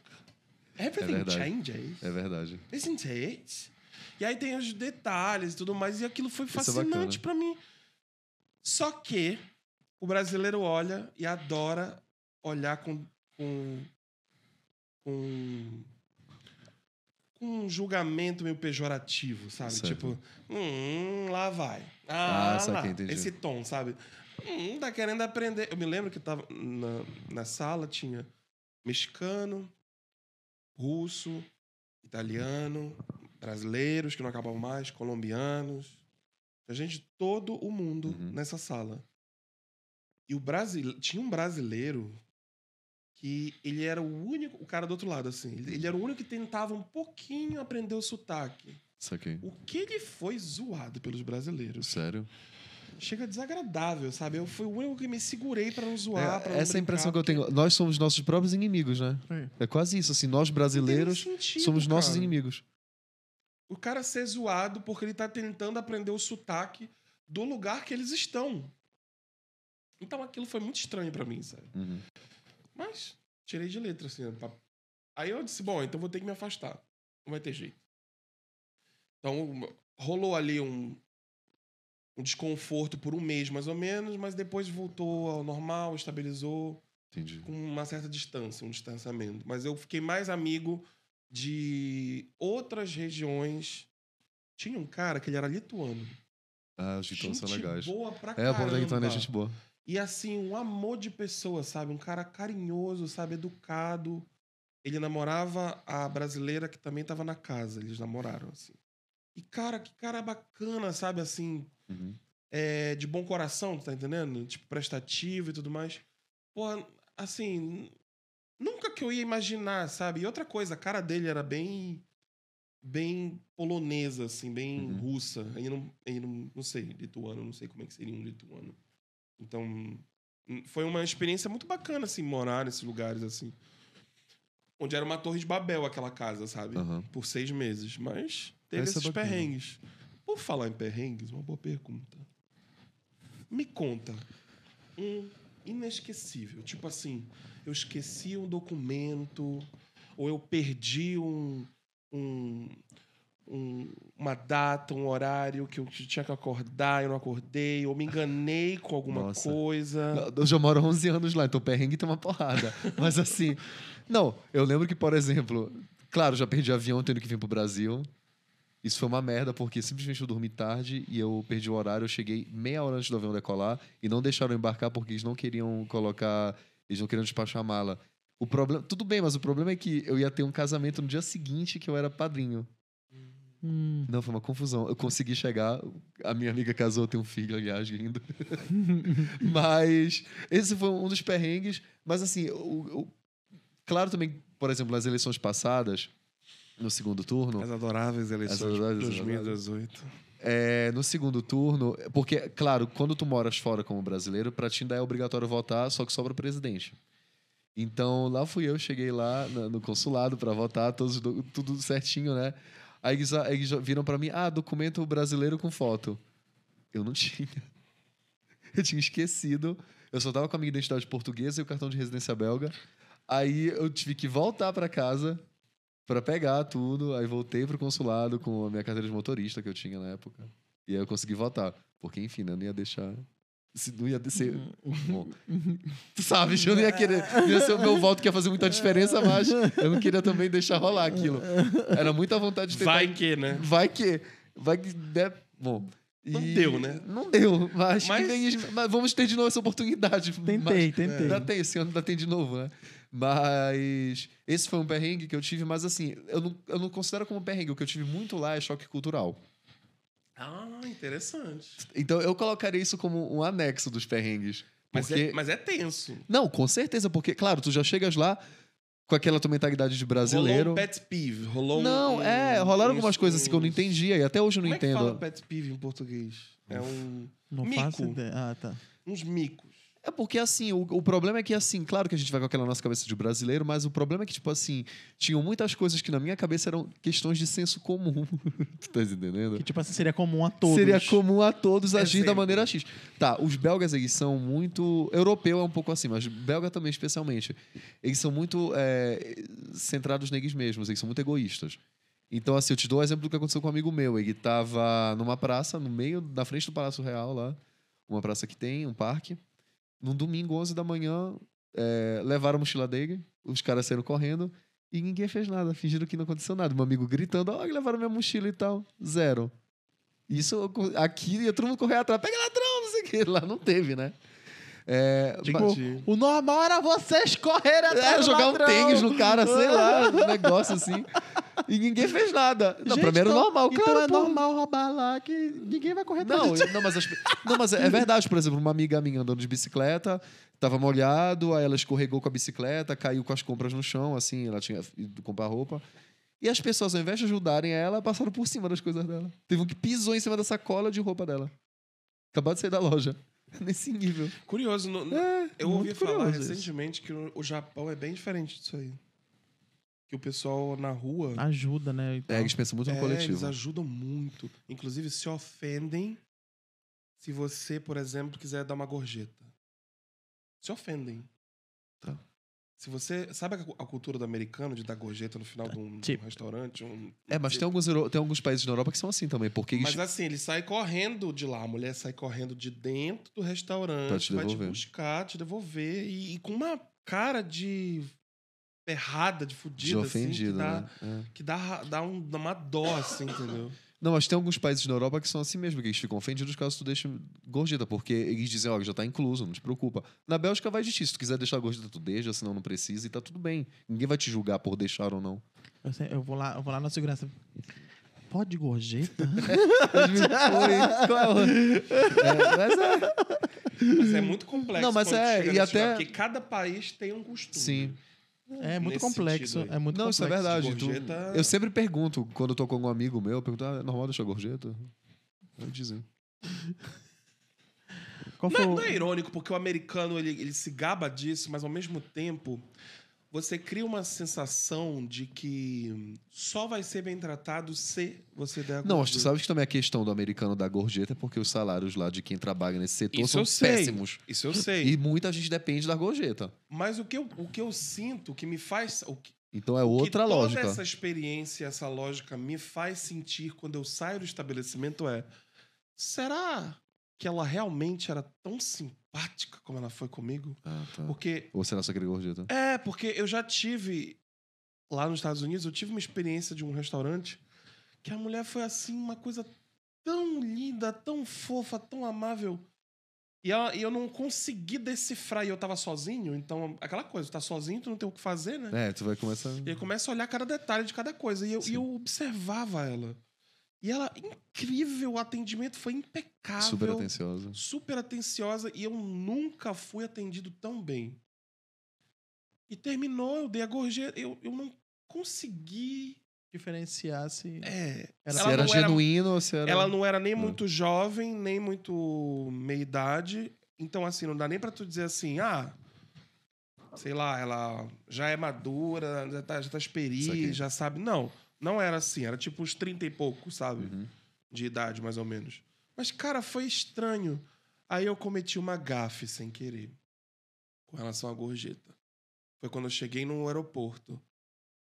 Everything verdade. changes. É verdade. Isn't it? E aí tem os detalhes e tudo mais, e aquilo foi é fascinante bacana. pra mim. Só que o brasileiro olha e adora olhar com. com. com, com um julgamento meio pejorativo, sabe? Certo. Tipo, hum, lá vai. Ah, Ah, lá. entendi. Esse tom, sabe? Hum, tá querendo aprender. Eu me lembro que tava na, na sala, tinha mexicano, russo, italiano, brasileiros que não acabavam mais, colombianos. A gente de todo o mundo Uhum. nessa sala. E o Brasil tinha um brasileiro que ele era o único, o cara do outro lado, assim, ele, ele era o único que tentava um pouquinho aprender o sotaque. Saquei. O que ele foi zoado pelos brasileiros. Sério? Chega desagradável, sabe? Eu fui o único que me segurei pra não zoar, pra É, não essa é a impressão que eu tenho. Nós somos nossos próprios inimigos, né? É. É quase isso, assim. Nós brasileiros sentido, somos nossos cara. inimigos. O cara ser zoado porque ele tá tentando aprender o sotaque do lugar que eles estão. Então aquilo foi muito estranho pra mim, sabe? Uhum. Mas tirei de letra, assim. pra- Aí eu disse, bom, então vou ter que me afastar. Não vai ter jeito. Então rolou ali um, um desconforto por um mês, mais ou menos, mas depois voltou ao normal, estabilizou Entendi. com uma certa distância, um distanciamento. Mas eu fiquei mais amigo de outras regiões. Tinha um cara que ele era lituano. Ah, os lituanos são Gente legais. boa pra É, o povo da Lituânia é caramba. gente boa. E assim, um amor de pessoa, sabe? Um cara carinhoso, sabe? Educado. Ele namorava a brasileira que também tava na casa. Eles namoraram, assim. E, cara, que cara bacana, sabe? Assim, Uhum. é, de bom coração, tá entendendo? Tipo, prestativo e tudo mais. Pô, assim, nunca que eu ia imaginar, sabe? E outra coisa, a cara dele era bem bem polonesa, assim, bem Uhum. russa. Aí não, aí não, não sei, lituano, não sei como é que seria um lituano. Então, hum, foi uma experiência muito bacana, assim, morar nesses lugares, assim. Onde era uma torre de Babel, aquela casa, sabe? Aham. Por seis meses. Mas teve Essa é esses bacana. perrengues. Por falar em perrengues, uma boa pergunta. Me conta um inesquecível. Tipo assim, eu esqueci um documento, ou eu perdi um, um- um- uma data, um horário que eu tinha que acordar e eu não acordei, ou me enganei com alguma Nossa. coisa. Eu já moro há 11 anos lá, então perrengue tem uma porrada. Mas assim, não, eu lembro que, por exemplo, claro, já perdi avião tendo que vir pro Brasil. Isso foi uma merda, porque simplesmente eu dormi tarde e eu perdi o horário. Eu cheguei meia hora antes do avião decolar e não deixaram embarcar porque eles não queriam colocar. Eles não queriam despachar a mala. O problema. Tudo bem, mas o problema é que eu ia ter um casamento no dia seguinte que eu era padrinho. Hum. Não, foi uma confusão. Eu consegui chegar, a minha amiga casou, tem um filho, aliás, lindo. mas esse foi um dos perrengues. Mas assim, o, o- claro também, por exemplo, nas eleições passadas, no segundo turno, As adoráveis eleições As adoráveis, de 2018. é, no segundo turno, porque, claro, quando tu moras fora como brasileiro, pra ti ainda é obrigatório votar, só que sobra presidente. Então, lá fui eu, cheguei lá no consulado pra votar, todos, do- tudo certinho, né? Aí eles, eles viram pra mim, ah, documento brasileiro com foto. Eu não tinha. Eu tinha esquecido. Eu só tava com a minha identidade portuguesa e o cartão de residência belga. Aí eu tive que voltar pra casa pra pegar tudo. Aí voltei pro consulado com a minha carteira de motorista que eu tinha na época. E aí eu consegui votar. Porque, enfim, né, eu não ia deixar. Se não ia ser. Bom, tu sabe, eu não ia querer. Não ia ser o meu voto que ia fazer muita diferença, mas eu não queria também deixar rolar aquilo. Era muita vontade de tentar. Vai que, né? Vai que. Vai que. der- Bom. Não deu, né? Não deu. Mas, Mas- vem- mas vamos ter de novo essa oportunidade. Tentei, Mas- tentei. Ainda tem, esse ano ainda tem de novo, né? Mas esse foi um perrengue que eu tive, mas assim, eu não, eu não considero como perrengue. O que eu tive muito lá é choque cultural. Ah, interessante. Então eu colocaria isso como um anexo dos perrengues. Mas, Porque... é, mas é tenso. Não, com certeza, porque, claro, tu já chegas lá com aquela tua mentalidade de brasileiro. Rolou um pet peeve. Rolou um- Não, um- é, rolaram uns- algumas coisas assim que eu não entendia e até hoje eu não Como é que entendo. fala pet peeve em português? É um... Não Mico. faço ideia. Ah, tá. uns micos. É porque, assim, o, o problema é que, assim, claro que a gente vai com aquela nossa cabeça de brasileiro, mas o problema é que, tipo assim, tinham muitas coisas que na minha cabeça eram questões de senso comum. tu tá entendendo? Que tipo assim, seria comum a todos. Seria comum a todos agir da maneira X. Tá, os belgas, eles são muito... Europeu é um pouco assim, mas belga também, especialmente. Eles são muito é, centrados neles mesmos, eles são muito egoístas. Então, assim, eu te dou o exemplo do que aconteceu com um amigo meu. Ele tava numa praça, no meio, na frente do Palácio Real lá, uma praça que tem, um parque. Num domingo, 11 da manhã, é, levaram a mochila dele, os caras saíram correndo e ninguém fez nada, fingiram que não aconteceu nada. Meu amigo gritando, ó, levaram minha mochila e tal. Zero. Isso aqui ia todo mundo correr atrás, pega ladrão, não sei o que. Lá não teve, né? É, Tipo, o normal era vocês correrem atrás é, jogar um ladrão. tênis no cara, sei lá, um negócio assim. E ninguém fez nada. Não, Gente, pra mim era então- normal, Então claro. é pô. normal roubar lá que ninguém vai correr Não, eu- não, mas, as- não, mas é verdade. Por exemplo, uma amiga minha andando de bicicleta, tava molhado, aí ela escorregou com a bicicleta, caiu com as compras no chão, assim, ela tinha ido comprar roupa. E as pessoas, ao invés de ajudarem ela, passaram por cima das coisas dela. Teve um que pisou em cima da sacola de roupa dela. Acabou de sair da loja. Nesse nível. Curioso, no- no- É, eu ouvi falar isso. recentemente que o Japão é bem diferente disso aí. Que o pessoal na rua. Ajuda, né? e tal. É, eles pensam muito no é, coletivo. eles ajudam muito. Inclusive, se ofendem se você, por exemplo, quiser dar uma gorjeta. Se ofendem. Tá. Se você. Sabe a, cultura do americano de dar gorjeta no final de um, de um Tipo. restaurante? Um, É, mas tem alguns, tem alguns países na Europa que são assim também, porque eles... Mas assim, ele sai correndo de lá. A mulher sai correndo de dentro do restaurante, Pra te vai te buscar, te devolver. E, e com uma cara de ferrada, de de fudida, assim, que ofendido, dá, né? É. que dá, dá, um, dá uma dó, assim, entendeu? Não, mas tem alguns países na Europa que são assim mesmo, que eles ficam ofendidos caso tu deixe gorjeta, porque eles dizem, ó, já tá incluso, não te preocupa. Na Bélgica vai de ti, se tu quiser deixar a gorjeta, tu deixa, senão não precisa e tá tudo bem. Ninguém vai te julgar por deixar ou não. Eu, sei- eu vou lá, eu vou lá na segurança. Pode gorjeta? É É, mas é. Mas é muito complexo. Não, mas é, e até- lugar, Porque cada país tem um costume. Sim. É muito Nesse complexo. É muito Não, isso é complexo. verdade. tu- gorjeta- Eu sempre pergunto, quando eu tô com algum amigo meu, eu pergunto, ah, é normal deixar gorjeta? Vai dizer. Não, o- não é irônico, porque o americano ele, ele se gaba disso, mas ao mesmo tempo você cria uma sensação de que só vai ser bem tratado se você der a Não, mas tu gorjeta. sabes que também a questão do americano da gorjeta é porque os salários lá de quem trabalha nesse setor Isso são péssimos. Isso eu sei. E muita gente depende da gorjeta. Mas o que, eu, o que eu sinto, o que me faz. O que, Então é que outra toda lógica. essa experiência, essa lógica me faz sentir quando eu saio do estabelecimento é. Será que ela realmente era tão simpática como ela foi comigo? Ah, tá. Porque Ou será só aquele gorjeta? É, porque eu já tive. Lá nos Estados Unidos, eu tive uma experiência de um restaurante que a mulher foi assim, uma coisa tão linda, tão fofa, tão amável. E, ela- e eu não consegui decifrar. E eu tava sozinho, então, aquela coisa, tá sozinho, tu não tem o que fazer, né? É, tu vai começar. E eu começo a olhar cada detalhe de cada coisa. E eu, e eu observava ela. E ela, incrível, o atendimento foi impecável Super atenciosa. super atenciosa e eu nunca fui atendido tão bem. E terminou, eu dei a gorjeta, eu, eu não consegui. diferenciar se. É, Era- Se ela era não era- genuíno ou se era. ela não era nem Ah. muito jovem, nem muito meia idade. Então, assim, não dá nem pra tu dizer assim, ah, sei lá, ela já é madura, já tá, já tá experi, já sabe. Não, não era assim. Era tipo uns 30 e poucos, sabe? Uhum. de idade, mais ou menos. Mas, cara, foi estranho. Aí eu cometi uma gafe sem querer com relação à gorjeta. Foi quando eu cheguei no aeroporto.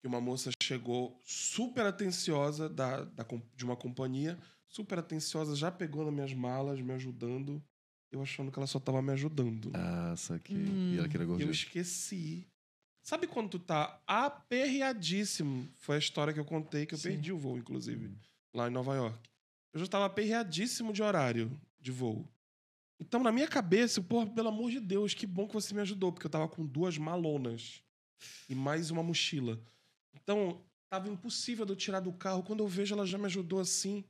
Que uma moça chegou super atenciosa da, da de uma companhia, super atenciosa, já pegou nas minhas malas, me ajudando. Eu achando que ela só tava me ajudando. Ah, saquei. Hum. E ela queria eu gorjeta. esqueci. Sabe quando tu tá aperreadíssimo? Foi a história que eu contei, que eu Sim. perdi o voo, inclusive, lá em Nova York. Eu já tava aperreadíssimo de horário de voo. Então, na minha cabeça, pô, pelo amor de Deus, que bom que você me ajudou, porque eu tava com duas malonas e mais uma mochila. Então, tava impossível de eu tirar do carro. Quando eu vejo, ela já me ajudou assim.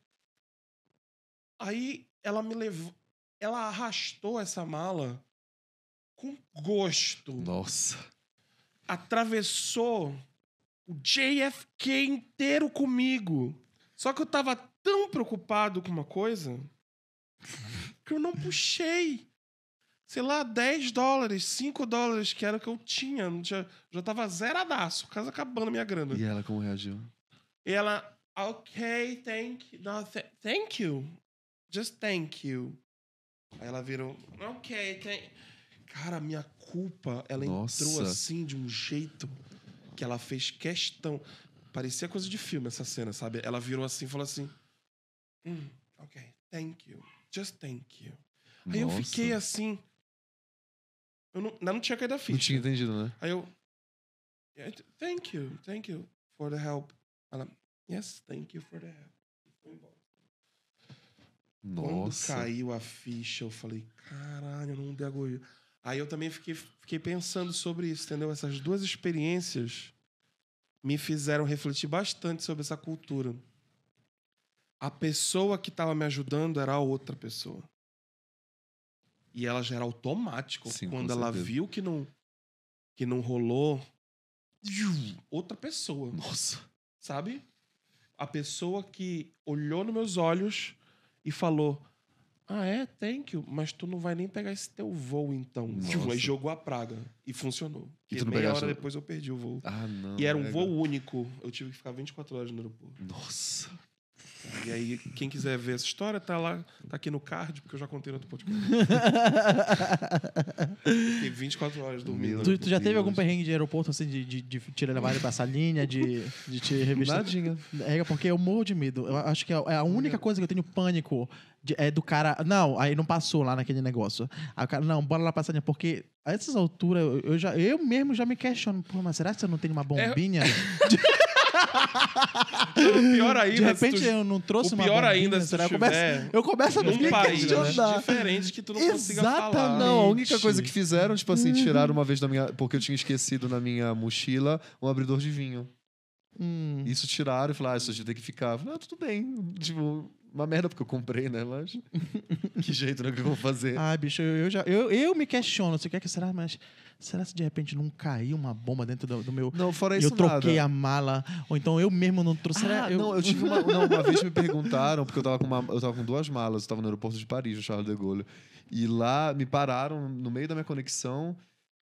Aí, ela me levou. Ela arrastou essa mala com gosto Nossa. Atravessou o JFK inteiro comigo. Só que eu tava tão preocupado com uma coisa que eu não puxei. Sei lá, 10 dólares, 5 dólares, que era o que eu tinha. Não tinha já tava zeradaço, quase acabando a minha grana. E ela como reagiu? E ela, ok, thank you. No, th- thank you. Just thank you. Aí ela virou, ok, thank Cara, minha culpa, ela Nossa. entrou assim de um jeito que ela fez questão. Parecia coisa de filme essa cena, sabe? Ela virou assim e falou assim: "Hum, ok, thank you. Just thank you. Aí eu Nossa. fiquei assim. Eu não, não tinha caído a ficha. Não tinha entendido, né? Aí eu. "Yeah, Thank you, thank you for the help. Ela, yes, thank you for the help. E foi embora. Nossa. Quando caiu a ficha, eu falei, caralho, eu não dei a gorjeta. Aí eu também fiquei, fiquei pensando sobre isso, entendeu? Essas duas experiências me fizeram refletir bastante sobre essa cultura. A pessoa que estava me ajudando era a outra pessoa. E ela já era automático. Sim, Quando ela certeza. viu que não, que não rolou, outra pessoa Nossa. sabe? A pessoa que olhou nos meus olhos e falou: Ah, é? Thank you. Mas tu não vai nem pegar esse teu voo, então. Nossa. Aí jogou a praga. E funcionou. E E meia pegaste hora depois eu perdi o voo. Ah, não. e era um é, voo único. Eu tive que ficar 24 horas no aeroporto. Nossa. E aí, quem quiser ver essa história, tá lá, tá aqui no card, porque eu já contei no outro podcast. Fiquei 24 horas dormindo. Tu, tu já teve algum perrengue de aeroporto, assim, de, de, de te levar pra salinha, de, de te revistar? Nadinha. É, porque eu morro de medo. Eu acho que é a única coisa que eu tenho pânico de- é do cara. Não, aí não passou lá naquele negócio. Aí o cara, não, bora lá salinha. Porque a essas alturas, eu, eu já, eu mesmo já me questiono. Pô, mas será que você não tem uma bombinha? Pior ainda, de repente tu- eu não trouxe o uma pior bombinha. ainda, se eu, começo, eu começo a me país questionar. diferente que tu não consiga falar. Exatamente. Não, a única coisa que fizeram, tipo assim, Uhum. tiraram uma vez da minha. Porque eu tinha esquecido na minha mochila um abridor de vinho. Hum. Isso tiraram e falaram, ah, isso a gente tem que ficar. Falei, ah, tudo bem. Tipo, uma merda porque eu comprei, né? Mas. que jeito, né? O que eu vou fazer? Ai, bicho, eu, eu já, eu, eu me questiono. Você quer que será? Mas será se de repente não caiu uma bomba dentro do, do meu. Não, fora isso, eu troquei nada. a mala, ou então eu mesmo não trouxe. Ah, eu... não, eu tive uma. Não, uma vez me perguntaram, porque eu tava, com uma, eu tava com duas malas, eu tava no aeroporto de Paris, no Charles de Gaulle. E lá me pararam no meio da minha conexão,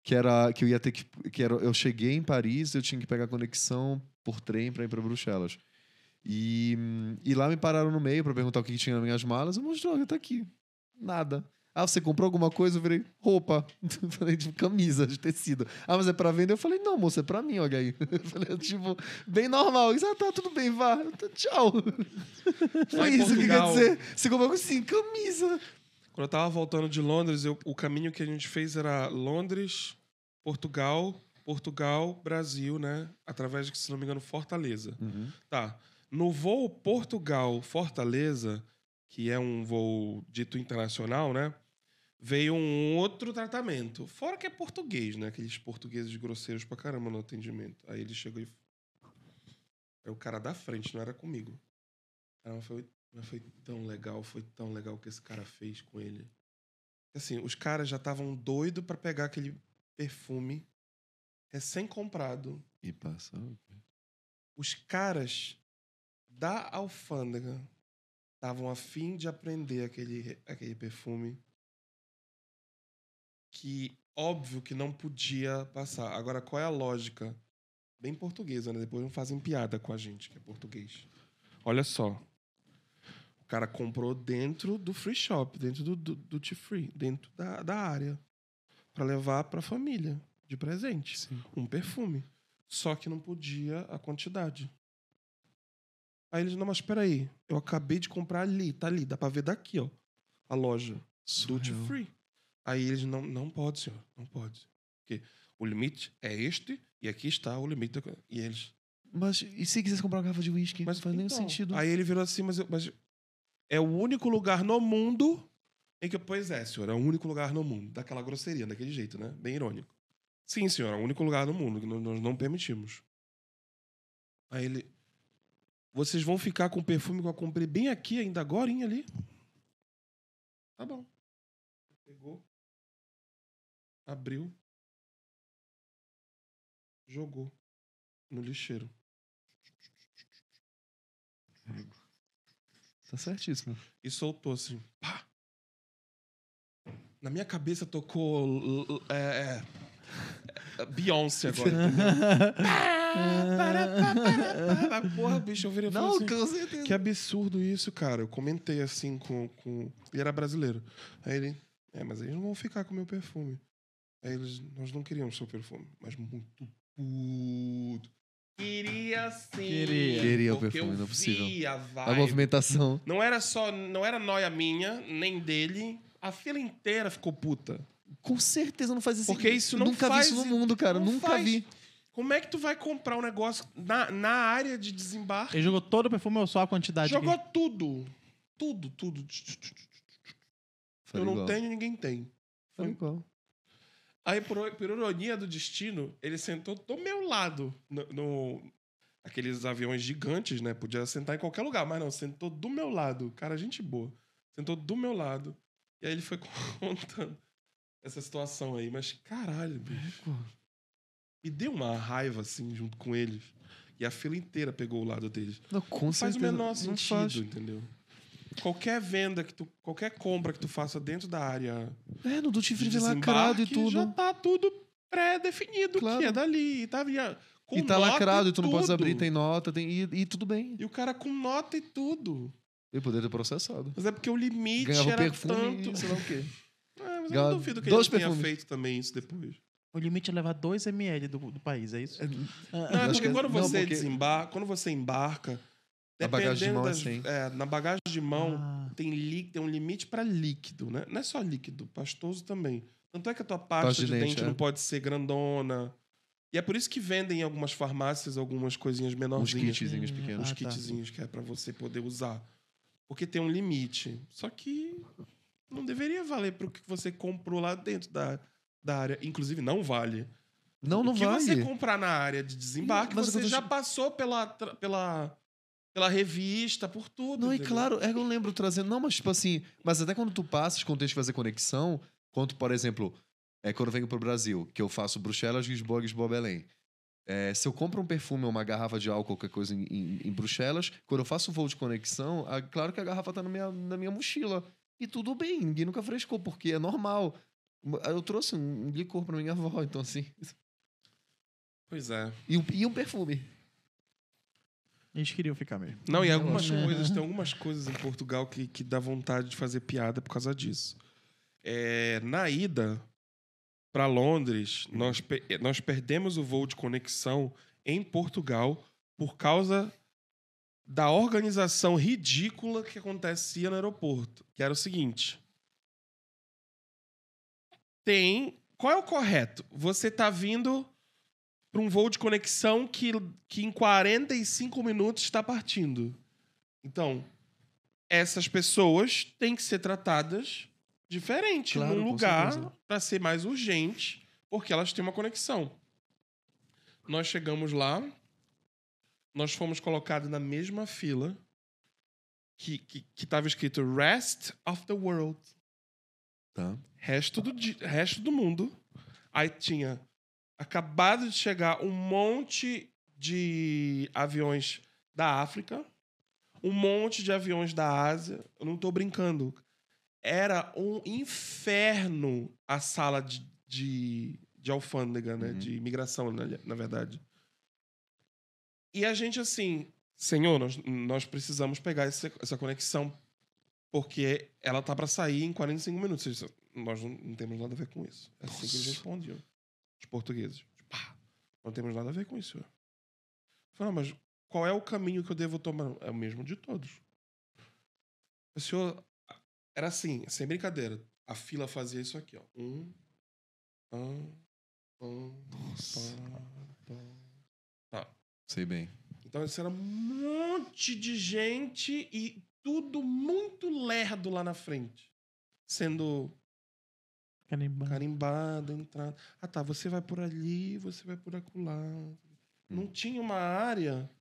que era que eu ia ter que. que era, eu cheguei em Paris, eu tinha que pegar a conexão por trem pra ir pra Bruxelas. E, e lá me pararam no meio pra perguntar o que, que tinha nas minhas malas. Eu mostrei, olha, tá aqui. Nada. Ah, você comprou alguma coisa? Eu virei, roupa. falei, tipo, camisa de tecido. Ah, mas é pra vender? Eu falei, não, moça, é pra mim, olha aí. Eu falei, tipo, bem normal. Isso, ah, tá, tudo bem, vá. Tchau. Foi em isso que quer dizer. Você comprou assim, camisa. Quando eu tava voltando de Londres, eu- o caminho que a gente fez era Londres, Portugal, Portugal, Brasil, né? Através de, se não me engano, Fortaleza. Tá. No voo Portugal-Fortaleza, que é um voo dito internacional, né? Veio um outro tratamento. Fora que é português, né? Aqueles portugueses grosseiros pra caramba no atendimento. Aí ele chegou e. É o cara da frente, não era comigo. Ah, mas foi, mas foi tão legal, foi tão legal o que esse cara fez com ele. Assim, os caras já estavam doidos pra pegar aquele perfume recém-comprado E passa. os caras da alfândega estavam a fim de aprender aquele, aquele perfume que óbvio que não podia passar. Agora, qual é a lógica? Bem portuguesa, né? Depois não fazem piada com a gente, que é português. Olha só. O cara comprou dentro do free shop, dentro do, do, do Tea Free, dentro da, da área, para levar para a família de presente. Um perfume. Só que não podia a quantidade. Aí eles, não, mas peraí, eu acabei de comprar ali, tá ali, dá pra ver daqui, ó. A loja. Duty Surreal. free. Aí eles, não, não pode, senhor, não pode. Porque o limite é este e aqui está o limite. da co-" E eles, Mas e se quisesse comprar uma garrafa de uísque? mas Não faz nenhum então, sentido. Aí ele virou assim, mas, eu- mas é o único lugar no mundo em que, pois é, senhor, é o único lugar no mundo. Daquela grosseria, daquele jeito, né? Bem irônico. Sim, senhor, é o único lugar no mundo que nós não permitimos. Aí ele, vocês vão ficar com o perfume que eu comprei bem aqui, ainda agora, ali? Tá bom. Pegou, abriu, jogou no lixeiro. Tá certíssimo. e soltou assim. Pá! Na minha cabeça tocou é, é, Beyoncé agora. Porra, bicho, eu virei e falei Não, assim, certeza. que absurdo isso, cara. Eu comentei assim com, com. Ele era brasileiro. Aí ele. É, mas eles não vão ficar com o meu perfume. Aí eles. Nós não queríamos seu perfume. Mas muito puto. Queria sim. Queria. Queria o perfume, eu não é possível. a A vibe. movimentação. Não era só. Não era noia minha, nem dele. A fila inteira ficou puta. Com certeza não faz isso. Porque isso não Nunca faz- vi isso no mundo, cara. não Nunca faz. vi. Como é que tu vai comprar um negócio na, na área de desembarque? Ele jogou todo o perfume ou só a quantidade? Jogou que- tudo. Tudo, tudo. Faria eu não igual. tenho, ninguém tem. Faria igual. Aí, por, por ironia do destino, ele sentou do meu lado no, no, aqueles aviões gigantes, né? Podia sentar em qualquer lugar, mas não, sentou do meu lado. Cara, gente boa. Sentou do meu lado. E aí ele foi contando essa situação aí. Mas, caralho, bicho. Me deu uma raiva, assim, junto com eles. E a fila inteira pegou o lado deles. Não, com Não faz o menor sentido, faz. entendeu? Qualquer venda que tu. Qualquer compra que tu faça dentro da área É, no duty de free lacrado e tudo. Já tá tudo pré-definido Claro. que é dali. E tá, via- com E tá lacrado e tu não pode tudo. abrir, tem nota, tem, e, e tudo bem. E o cara com nota e tudo. Eu poderia ter processado. Mas é porque o limite Ganhava era perfume tanto. e sei lá o quê. É, mas eu não duvido que dois ele tenha perfumes. feito também isso depois. O limite é levar 2 ml do, do país, é isso? Não, é porque que- quando não, você porque- desembarca, quando você embarca, A bagagem de dependendo mão é das, 100. é, na bagagem de mão Ah. tem, li, tem um limite para líquido, né? Não é só líquido, pastoso também. Tanto é que a tua pasta, Pasta de, de dente, dente, é. não pode ser grandona. E é por isso que vendem em algumas farmácias algumas coisinhas Uns menorzinhas. kitzinhos Hum, pequenos. Uns Ah, tá. kitzinhos que é para você poder usar. Porque tem um limite. Só que não deveria valer para o que você comprou lá dentro da, da área. Inclusive, não vale. Não, não o que vai. você comprar na área de desembarque, Mas você tô já passou pela, pela, pela revista, por tudo. Não, e entendeu? claro, é que eu lembro trazendo. Não, mas tipo assim. Mas até quando tu passas, quando tens que fazer conexão, quando, por exemplo, é quando eu venho pro Brasil, que eu faço Bruxelas, Lisboa, Lisboa, Belém. É, se eu compro um perfume ou uma garrafa de álcool, qualquer coisa em, em- em Bruxelas, quando eu faço o voo de conexão, claro que a garrafa tá na minha, na minha mochila. E tudo bem, ninguém nunca frescou, porque é normal. Eu trouxe um, licor pra minha avó, então assim. Pois é. E um, e um perfume. Eles queriam ficar mesmo. Não, e algumas Né? coisas, tem algumas coisas em Portugal que, que dá vontade de fazer piada por causa disso. É, na ida para Londres, nós, nós perdemos o voo de conexão em Portugal por causa da organização ridícula que acontecia no aeroporto. Que era o seguinte: tem. Qual é o correto? Você tá vindo para um voo de conexão que, que em 45 minutos está partindo. Então, essas pessoas têm que ser tratadas diferente, Claro, num lugar para ser mais urgente, porque elas têm uma conexão. Nós chegamos lá, nós fomos colocados na mesma fila que estava escrito Rest of the World Tá. resto do, resto do mundo. Aí tinha acabado de chegar um monte de aviões da África, um monte de aviões da Ásia. Eu não tô brincando. Era um inferno a sala de, de, de alfândega, né? Uhum. De imigração, na, na verdade. E a gente, assim, senhor, nós, nós precisamos pegar esse- essa conexão porque ela tá pra sair em 45 minutos. Nós não, não temos nada a ver com isso. É assim que eles respondiam. Os portugueses. Pá, não temos nada a ver com isso. Eu falei, "Ah, mas qual é o caminho que eu devo tomar? É o mesmo de todos. O senhor. Era assim, sem brincadeira. A fila fazia isso aqui, ó. Um. Um. Um. Nossa. pá, Sei bem. então, isso era um monte de gente e tudo muito lerdo lá na frente. Sendo Canibal. carimbado, entrado. Ah, tá, você vai por ali, você vai por acolá. Não tinha uma área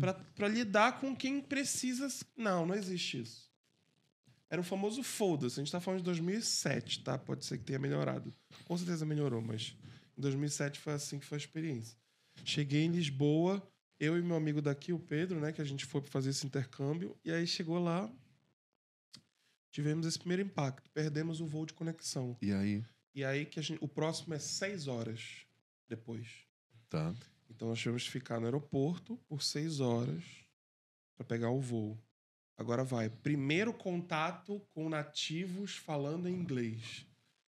pra pra lidar com quem precisa. Não, não existe isso. Era o famoso foda-se. A gente tá falando de 2007, tá? Pode ser que tenha melhorado. Com certeza melhorou, mas em 2007 foi assim que foi a experiência. Cheguei em Lisboa, eu e meu amigo daqui, o Pedro, né? Que a gente foi fazer esse intercâmbio. E aí chegou lá, tivemos esse primeiro impacto. Perdemos o voo de conexão. E aí? E aí que a gente, o próximo é seis horas depois. Tá. Então nós tivemos que ficar no aeroporto por seis horas para pegar o voo. Agora vai. Primeiro contato com nativos falando em inglês.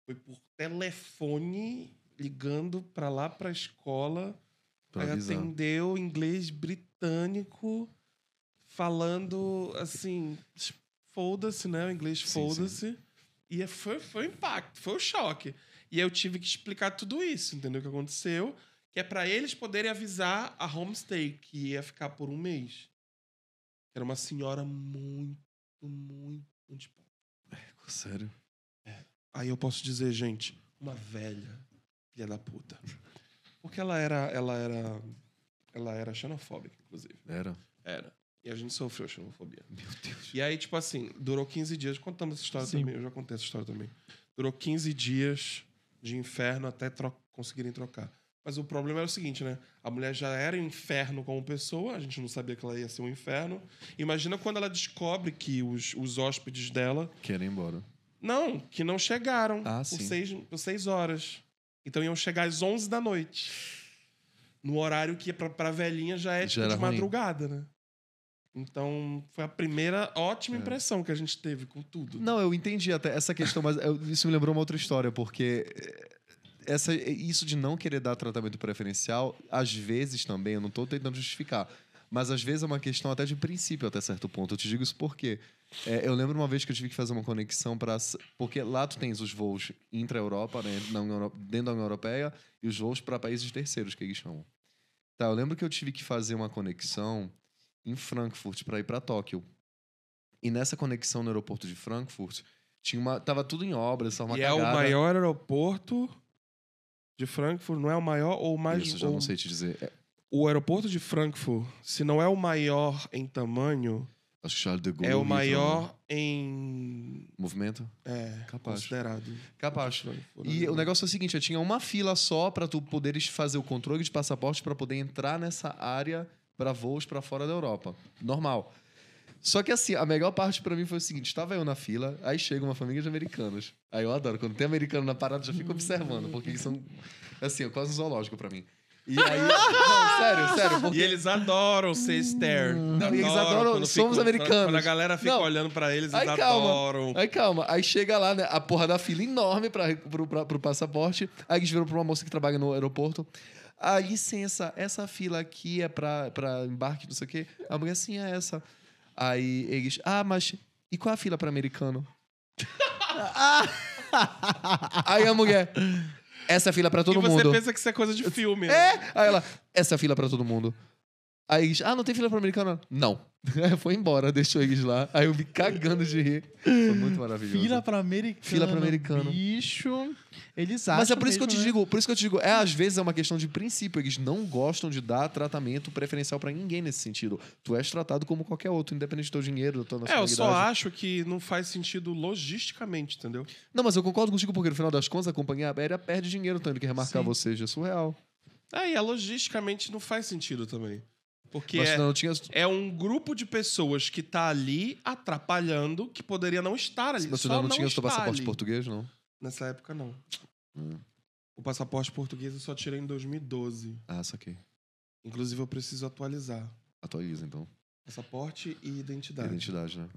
Foi por telefone, ligando para lá para a escola. Aí atendeu inglês britânico, falando assim, foda-se, né? O inglês foda-se. E é- foi, foi o impacto, foi o choque. E eu tive que explicar tudo isso, entendeu? O que aconteceu. Que é para eles poderem avisar a homestay, que ia ficar por um mês. Era uma senhora muito, muito, muito de pau. Sério? Aí eu posso dizer, gente, uma velha filha da puta. Porque ela era, ela era Ela era xenofóbica, inclusive. Era. Era. E a gente sofreu xenofobia. Meu Deus. E aí, tipo assim, durou 15 dias. Contamos essa história Sim. também. Eu já contei essa história também. Durou 15 dias de inferno até tro conseguirem trocar. Mas o problema era o seguinte, né? A mulher já era um inferno como pessoa, a gente não sabia que ela ia ser um inferno. Imagina quando ela descobre que os, os hóspedes dela. Querem ir embora. Não, que não chegaram Ah, por, sim. seis, por seis horas. Então iam chegar às 11 da noite. No horário que pra, pra velhinha já é Já tipo, de ruim. madrugada, né? Então foi a primeira ótima impressão que a gente teve com tudo. Não, eu entendi até essa questão, mas isso me lembrou uma outra história, porque eh, essa, isso de não querer dar tratamento preferencial, às vezes também, eu não tô tentando justificar, mas às vezes é uma questão até de princípio até certo ponto. Eu te digo isso porque eh, eu lembro uma vez que eu tive que fazer uma conexão para porque lá tu tens os voos intra-Europa, né, dentro da União Europeia, e os voos para países terceiros que eles chamam. Tá, eu lembro que eu tive que fazer uma conexão em Frankfurt para ir para Tóquio. E nessa conexão no aeroporto de Frankfurt, tinha uma, tava tudo em obras, só uma e é o cagada. maior aeroporto de Frankfurt, não é o maior ou o mais. Isso, já ou- não sei te dizer. É, O aeroporto de Frankfurt, se não é o maior em tamanho, acho que Charles de Gaulle. é o maior em. Movimento? É, Capaz. considerado. Capaz. E né? o negócio é o seguinte, eu tinha uma fila só para tu poderes fazer o controle de passaporte para poder entrar nessa área para voos para fora da Europa. Normal. Só que assim, a melhor parte para mim foi o seguinte, estava eu na fila, aí chega uma família de americanos. Aí eu adoro, quando tem americano na parada, já fico observando, porque eles são assim, é quase um zoológico para mim. E aí, não, sério, sério, porque E eles adoram ser stare. Não, e eles adoram- quando somos ficam- americanos. Quando a galera fica Não. olhando pra eles, Aí eles calma. adoram. Aí calma, aí chega lá, né, a porra da fila enorme pra, pro, pra, pro passaporte. Aí eles viram pra uma moça que trabalha no aeroporto. Ah, licença, essa fila aqui é pra, pra embarque, não sei o quê. A mulher, sim, é essa. Aí eles, ah, mas e qual é a fila pra americano? aí a mulher, essa é fila pra todo e você mundo. pensa que isso é coisa de filme. né? É! Aí ela, essa é fila pra todo mundo. Aí eles, ah, não tem fila pra americano? Não. Foi embora, deixou eles lá. Aí eu me cagando de rir. Foi muito maravilhoso. Fila pra americano. Fila pra americano. Bicho. Eles acham. Mas é por isso que eu te mesmo, né? digo, por isso que eu te digo, é às vezes é uma questão de princípio, eles não gostam de dar tratamento preferencial pra ninguém nesse sentido. Tu és tratado como qualquer outro, independente do teu dinheiro, da tua É, eu nacionalidade. só acho que não faz sentido logisticamente, entendeu? Não, mas eu concordo contigo porque no final das contas a companhia aérea perde dinheiro tendo que remarcar Sim. você, é surreal. É, e é, logisticamente não faz sentido também. Porque mas é, não tinha é um grupo de pessoas que tá ali atrapalhando que poderia não estar ali. mas senão não não tinha está passaporte ali. português, não. Nessa época, não. Hum. O passaporte português eu só tirei em 2012. Ah, saquei. Inclusive, eu preciso atualizar. Atualiza então. Passaporte e identidade. Identidade, né?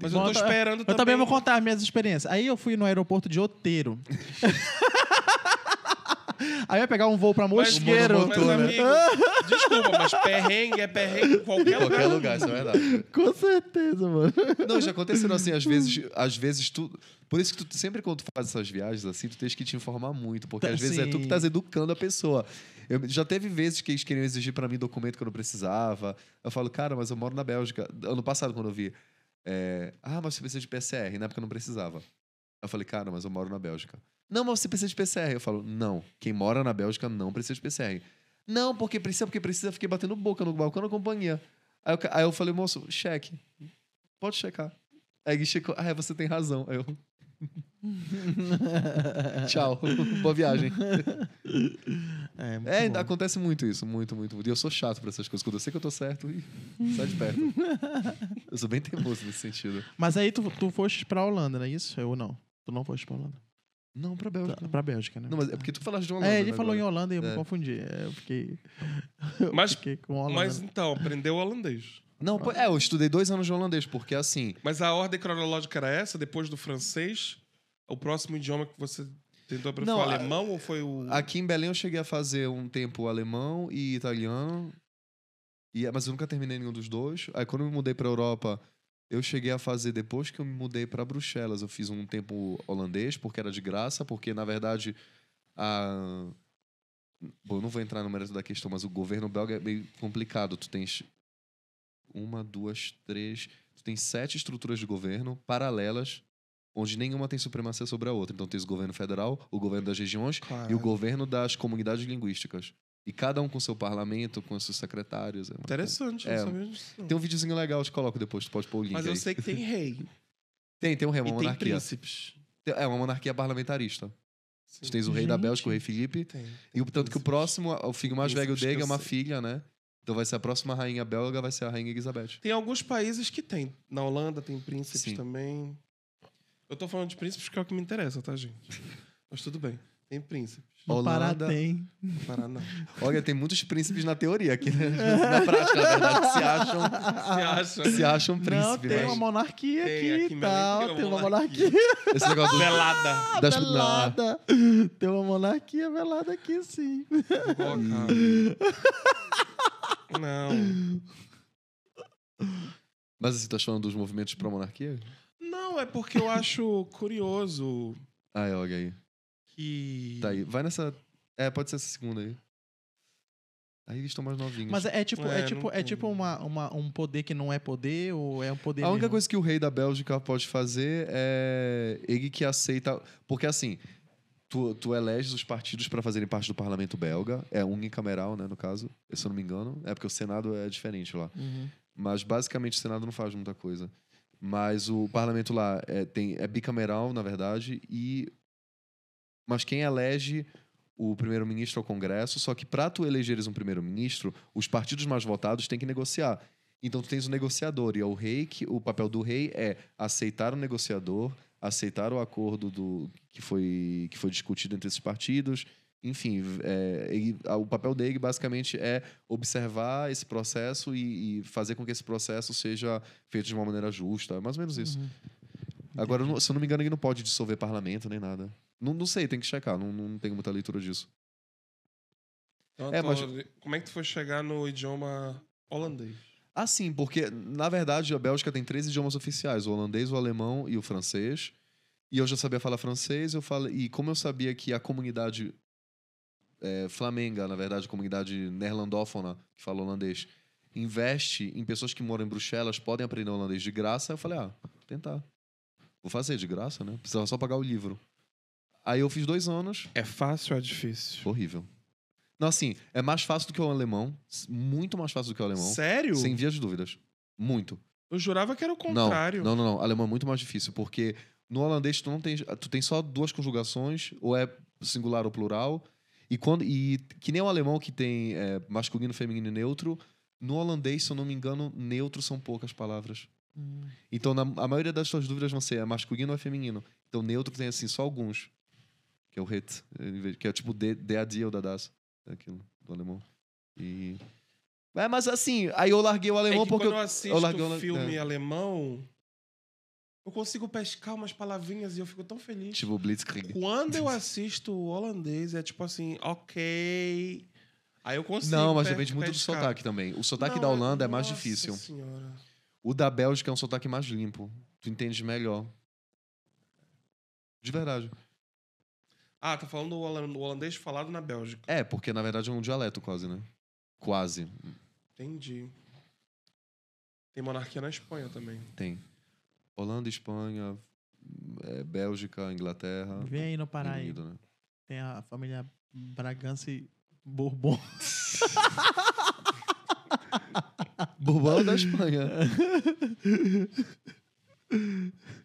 Mas eu tô esperando Eu também... também vou contar as minhas experiências. Aí eu fui no aeroporto de Oteiro. Aí eu ia pegar um voo pra Mas, Mosqueiro. mas, amigo, desculpa, mas perrengue é perrengue em qualquer, Em qualquer lugar. lugar, isso é verdade. Com certeza, mano. Não, já aconteceram assim, às vezes, às vezes tu. Por isso que tu, sempre quando tu faz essas viagens assim, tu tens que te informar muito, porque Tá, às vezes é tu que estás educando a pessoa. Eu, já teve vezes que eles queriam exigir pra mim documento que eu não precisava. Eu falo, cara, mas eu moro na Bélgica. Ano passado, quando eu vi, é, ah, mas você precisa de PCR. Na época eu não precisava. Eu falei, cara, mas eu moro na Bélgica. Não, mas você precisa de PCR. Eu falo, não, quem mora na Bélgica não precisa de PCR. Não, porque precisa, porque precisa. Fiquei batendo boca no balcão da companhia. Aí eu, aí eu falei, moço, cheque. Pode checar. Aí ele checou, ah, você tem razão. Aí eu, tchau, boa viagem. É, muito É, acontece muito isso, muito, muito, muito. E eu sou chato pra essas coisas. Quando eu sei que eu tô certo, ih, sai de perto. eu sou bem teimoso nesse sentido. Mas aí tu, tu foste pra Holanda, não é isso? Eu não. Tu não foste pra Holanda. Não, pra Tá, Bélgica. pra Bélgica, né? Não, mas é porque tu falaste de Holanda. É, ele né, falou em. Holanda e eu É. me confundi. É, Eu fiquei. Eu Mas- fiquei com Holanda. Mas então, aprendeu holandês. Não, pô, é, eu estudei dois anos de holandês, porque assim. Mas a ordem cronológica era essa, depois do francês? O próximo idioma que você tentou aprender Não, foi o a- alemão ou foi o... Aqui em Belém eu cheguei a fazer um tempo alemão e italiano. E, mas eu nunca terminei nenhum dos dois. Aí quando eu me mudei pra Europa, eu cheguei a fazer depois que eu me mudei pra Bruxelas. Eu fiz um tempo holandês, porque era de graça, porque na verdade a. Bom, eu não vou entrar no mérito da questão, mas o governo belga é meio complicado. Tu tens uma, duas, três. Tu tens sete estruturas de governo paralelas, onde nenhuma tem supremacia sobre a outra. Então tens o governo federal, o governo das regiões e o governo das comunidades linguísticas. E cada um com seu parlamento, com seus secretários. É Interessante, É, não. Tem um videozinho legal, eu te coloco depois, tu pode pôr o link Mas eu aí. sei que tem rei Tem, tem um rei, e uma tem monarquia. príncipes. É uma monarquia parlamentarista. Sim. Tu tens o rei da Gente. Bélgica, o rei Felipe. Tem, tem E o tanto que o próximo, o filho mais velho Príncipes dele é uma filha, né? Então vai ser a próxima rainha belga, vai ser a rainha Elizabeth. Tem alguns países que tem. Na Holanda tem príncipes Sim. também. Eu tô falando de príncipes porque é o que me interessa, tá, gente? Mas tudo bem. Tem príncipes. No Pará Holanda. tem. No Pará não. Olha, tem muitos príncipes na teoria aqui, né? Na prática, na verdade, se acham, Você acha? se acham Não, príncipe, tem mas uma monarquia Tem, aqui aqui e tal. tem Tem uma monarquia. monarquia esse negócio do, Velada. das, não, velada. Tem uma monarquia velada aqui, sim. Não. mas assim, tá falando dos movimentos pra monarquia? Não, é porque eu acho curioso Ah, é, olha aí. Que. Tá aí. Vai nessa. É, pode ser essa segunda aí. Aí eles estão mais novinhos. Mas é, é tipo, é, É, tipo, não é tipo uma, uma, um poder que não é poder ou é um poder A única mesmo? coisa que o rei da Bélgica pode fazer é ele que aceita. Porque assim, tu, tu eleges os partidos para fazerem parte do parlamento belga. É unicameral, né, no caso, se eu não me engano. É porque o Senado é diferente lá. Uhum. Mas basicamente o Senado não faz muita coisa. Mas o parlamento lá é, tem, é bicameral, na verdade, e. Mas quem elege o primeiro-ministro é o Congresso, só que para tu elegeres um primeiro-ministro, os partidos mais votados têm que negociar. Então tu tens o negociador, e é o rei que o papel do rei é aceitar o negociador, aceitar o acordo do que foi, que foi discutido entre esses partidos. Enfim, é, ele- o papel dele basicamente é observar esse processo e, e fazer com que esse processo seja feito de uma maneira justa. É mais ou menos isso. Uhum. Agora, se eu não me engano, ele não pode dissolver parlamento nem nada. Não, não sei, tem que checar. Não, não tenho muita leitura disso. Então, É, mas- Como é que tu foi chegar no idioma holandês? Ah, sim, porque, na verdade, a Bélgica tem três idiomas oficiais: o holandês, o alemão e o francês. E eu já sabia falar francês, eu falei. E como eu sabia que a comunidade é, flamenga, na verdade, a comunidade neerlandófona, que fala holandês, investe em pessoas que moram em Bruxelas, podem aprender holandês de graça, eu falei, ah, tentar. Vou fazer de graça, né? Precisava só pagar o livro. Aí eu fiz dois anos, É fácil ou é difícil? horrível. Não, assim, é mais fácil do que o alemão, muito mais fácil do que o alemão. Sério? Sem vias de dúvidas. Muito. Eu jurava que era o Não, contrário. não, não, não. Alemão é muito mais difícil, porque no holandês tu não tem, tu tem só duas conjugações, ou é singular ou plural. E quando e que nem o alemão que tem é, masculino, feminino e neutro, no holandês, se eu não me engano, neutro são poucas palavras. Hum. Então, na, a maioria das tuas dúvidas vão ser é masculino ou é feminino. Então, neutro tem assim só alguns, que é o het, que é tipo de, de a dia ou da das, é aquilo do alemão. E é, mas assim, aí eu larguei o É alemão que porque quando eu eu, assisto larguei o- filme é. alemão, eu consigo pescar umas palavrinhas e eu fico tão feliz. tipo Blitzkrieg. Quando eu assisto o holandês, é tipo assim, ok. Aí eu consigo. Não, mas pe- depende muito do pescar. sotaque também. O sotaque Não, da Holanda é mais nossa difícil. Senhora. O da Bélgica é um sotaque mais limpo. Tu entendes melhor. De verdade. Ah, tá falando do holandês falado na Bélgica. É, porque na verdade é um dialeto quase, né? Quase. Entendi. Tem monarquia na Espanha também. Tem. Holanda, Espanha, é, Bélgica, Inglaterra. Vem aí no Pará aí. Né? Tem a família Bragança e Bourbon. Bourbon é da Espanha.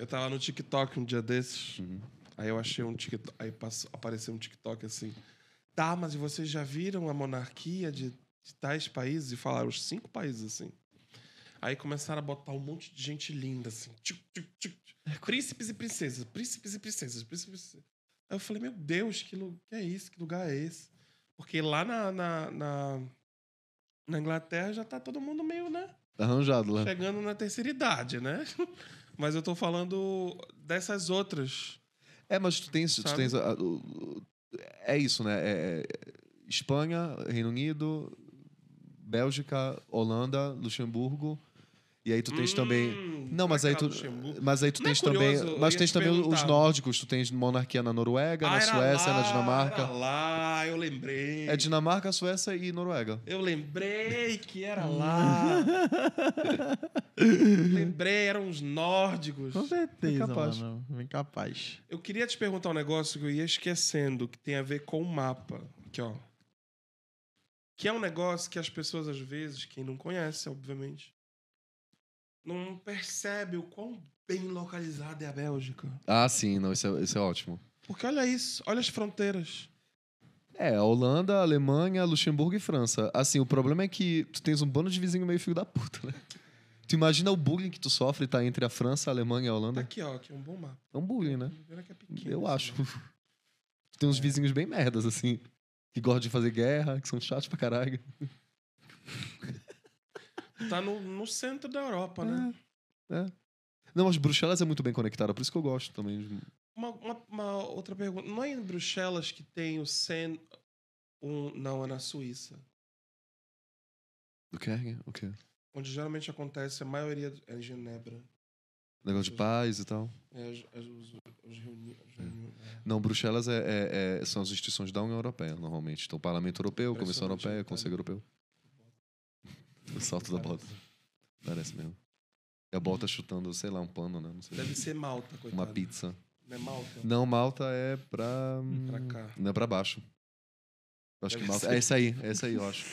Eu tava no TikTok um dia desses. Uhum. Aí eu achei um TikTok. Aí passou, apareceu um TikTok assim. Tá, mas vocês já viram a monarquia de, de tais países? E falaram os cinco países assim. Aí começaram a botar um monte de gente linda, assim. Tchuc, tchuc, tchuc, tchuc. Príncipes e princesas, príncipes e princesas, príncipes e princesas. Aí eu falei, meu Deus, que, que é isso? Que lugar é esse? Porque lá na, na, na, na Inglaterra já tá todo mundo meio, né? Tá arranjado lá. chegando na terceira idade, né? Mas eu tô falando dessas outras. É, mas tu tens. Tu tens a- o- é isso, né? É- é Espanha, Reino Unido, Bélgica, Holanda, Luxemburgo. E aí tu tens também. Hum, Não, mas aí tu, mas aí tu Não é tens curioso, também, mas tens te também os perguntar. nórdicos, tu tens monarquia na Noruega, Ah, na Suécia, lá, na Dinamarca. Era lá, eu lembrei. É Dinamarca, Suécia e Noruega. Eu lembrei que era lá. lembrei, eram os nórdicos. Com certeza, capaz. mano. Bem capaz. Eu queria te perguntar um negócio que eu ia esquecendo, que tem a ver com o mapa. Aqui, ó. Que é um negócio que as pessoas, às vezes, quem não conhece, obviamente, não percebe o quão bem localizada é a Bélgica. Ah, sim, não, isso é, isso é ótimo. Porque olha isso, olha as fronteiras. É, a Holanda, Alemanha, Luxemburgo e França. Assim, o problema é que tu tens um bando de vizinho meio filho da puta, né? Tu imagina o bullying que tu sofre tá entre a França, a Alemanha e a Holanda? Aqui, ó, aqui é um bom mapa. É um bullying, né? É pequeno, Eu acho. mapa. Tem uns vizinhos bem merdas, assim. Que gostam de fazer guerra, que são chatos pra caralho. Tá no, no centro da Europa, né? Não, mas Bruxelas é muito bem conectada, por isso que eu gosto também. de- Uma, uma- uma outra pergunta. Não é em Bruxelas que tem o Sen... Um, não, é na Suíça. Do que? O quê? Onde geralmente acontece a maioria é em Genebra. Negócio de paz e tal. É, os, os reuni- as reuni- é. Não, Bruxelas é, é- é- são as instituições da União Europeia, normalmente. Então, Parlamento Europeu, Comissão Europeia, né? Conselho Europeu. O salto da bota. Parece mesmo. E a bota chutando, sei lá, um pano, né? Não sei. Deve ser Malta, coitado. Uma pizza. Não é Malta? Não, Malta é pra. Pra cá. Não é pra baixo. Eu acho que Malta. ser. É esse aí, é esse aí, eu acho.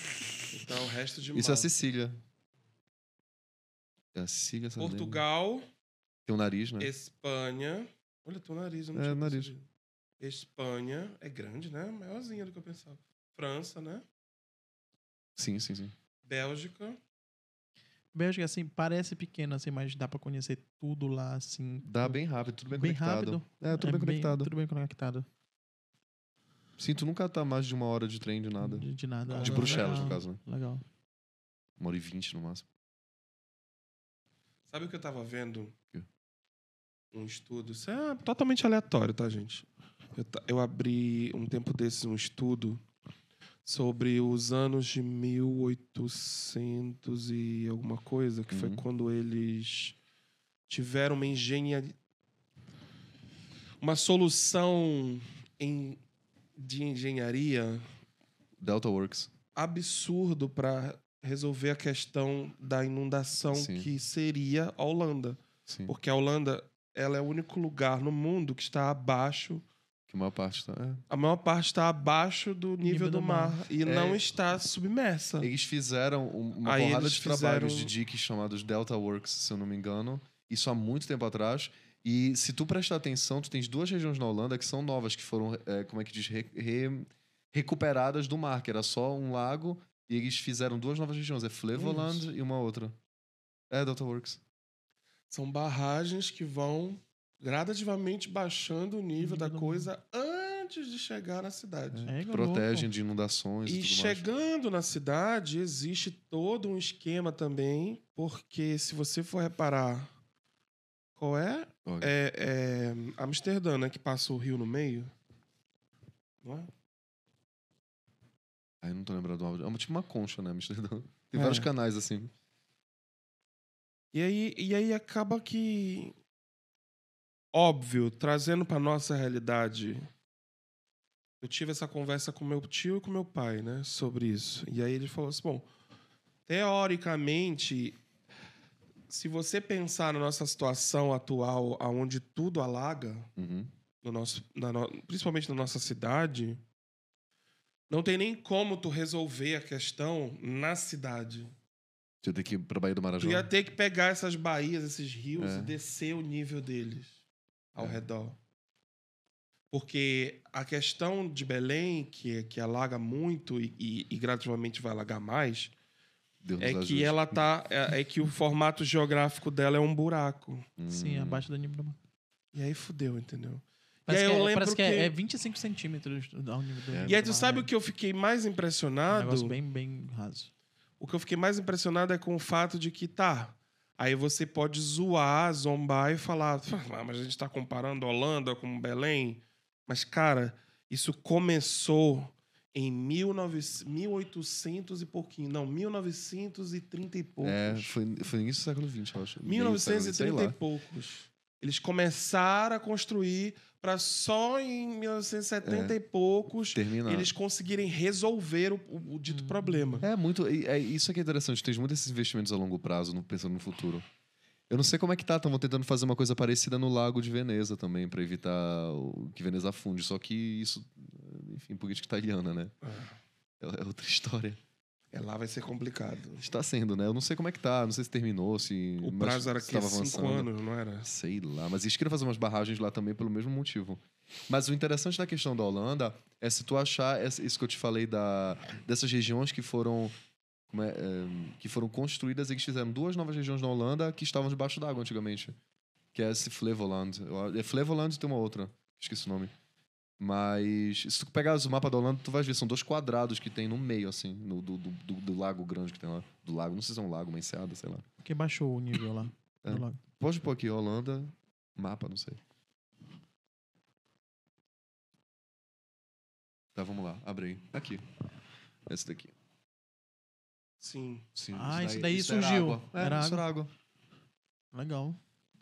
Então, o resto de Isso é a Malta. Sicília. É a Sicília, sabe? Portugal, Tem um nariz, né? Espanha... Olha, teu nariz, eu não É, nariz. percebido. Espanha, é grande, né? Maiorzinha do que eu pensava. França, né? Sim, sim, sim. Bélgica. Bélgica, assim, parece pequena, assim, mas dá pra conhecer tudo lá, assim. Dá bem rápido, tudo bem, Bem conectado. rápido. É, tudo bem conectado. Tudo bem conectado. Sim, tu nunca tá mais de uma hora de trem de nada. De, de nada. De Ah, Bruxelas, legal, no caso, né? Legal. Uma hora e vinte no máximo. Sabe o que eu tava vendo? quê? Um estudo. Isso é totalmente aleatório, tá, gente? Eu, eu abri um tempo desses um estudo sobre os anos de 1800 e alguma coisa, que foi Uhum. quando eles tiveram uma engenharia. Uma solução em, de engenharia Delta Works. absurdo para resolver a questão da inundação Sim. que seria a Holanda. Sim. Porque a Holanda ela é o único lugar no mundo que está abaixo. Que a maior parte tá. É. A maior parte está abaixo do nível, Nível do, do mar, mar. e É. não está submersa. Eles fizeram um- uma Aí porrada de trabalhos fizeram- de diques chamados Delta Works, se eu não me engano. Isso há muito tempo atrás. E se tu prestar atenção, tu tens duas regiões na Holanda que são novas, que foram, é, como é que diz, Re- re- recuperadas do mar, que era só um lago, e eles fizeram duas novas regiões. É Flevoland Isso. e uma outra. É, Delta Works. São barragens que vão gradativamente baixando o nível da coisa antes de chegar na cidade. É, Protegem de inundações e, E tudo mais. chegando na cidade, existe todo um esquema também, porque se você for reparar, qual é? Olha. É, é Amsterdã, né? Que passa o rio no meio. Não é? Aí não tô lembrando do áudio. É uma- tipo uma concha, né, Amsterdã? Tem É. vários canais assim. E aí, e aí acaba que. Óbvio, trazendo para nossa realidade. Eu tive essa conversa com meu tio e com meu pai, né? Sobre isso. E aí ele falou assim: bom, teoricamente, se você pensar na nossa situação atual, onde tudo alaga, Uhum. no nosso, na no- principalmente na nossa cidade, não tem nem como tu resolver a questão na cidade. Você tem que ir pra Baía do Marajó. Tu ia ter que pegar essas baías, esses rios É. e descer o nível deles ao É. redor. Porque a questão de Belém, que, que alaga muito e, e, e gradativamente vai alagar mais, Deus é que ajude. ela tá. É, é que o formato geográfico dela é um buraco. Sim, Hum. abaixo do nível do mar. E aí fudeu, entendeu? Parece, e aí que, eu é, lembro parece que, é- que- é 25 centímetros ao nível do É. E aí do tu sabe né? o que eu fiquei mais Um impressionado? negócio bem, bem raso. O que eu fiquei mais impressionado é com o fato de que, tá, aí você pode zoar, zombar e falar, "Ah, mas a gente tá comparando Holanda com Belém. Mas, cara, isso começou em 19, 1800 e pouquinho. Não, 1930 e poucos. É, foi, foi início do século XX, eu acho. Meio século, sei 1930 e poucos. Eles começaram a construir para só em 1970 e poucos Terminar. eles conseguirem resolver o, o- o dito problema. É muito. É, isso aqui é interessante. Tem muitos desses investimentos a longo prazo, no- pensando no futuro. Eu não sei como é que tá. Estão tentando fazer uma coisa parecida no Lago de Veneza também, para evitar o- que Veneza afunde. Só que isso, enfim, política italiana, né? É, é outra história. É, lá vai ser complicado. Está sendo, né? Eu não sei como é que tá. Não sei se terminou, se. O prazo era que cinco avançando. anos, não era? Sei lá, mas eles queriam fazer umas barragens lá também pelo mesmo motivo. Mas o interessante da questão da Holanda é se tu achar isso que eu te falei da, dessas regiões que foram é, é, que foram construídas, eles fizeram duas novas regiões na Holanda que estavam debaixo d'água antigamente, que é esse Flevoland. É Flevoland e tem uma outra, esqueci o nome. Mas se tu pegar o mapa da Holanda, tu vai ver, são dois quadrados que tem no meio, assim, no, do, do, do- do lago grande que tem lá. Do lago, não sei se é um lago, uma enseada, sei lá. Porque baixou o nível lá. É. do lago. Pode pôr aqui, Holanda, mapa, não sei. Tá, vamos lá, abre aí. Aqui. Esse daqui. Sim. Sim, Ah, isso daí era surgiu. água. É, Era isso era água. Legal.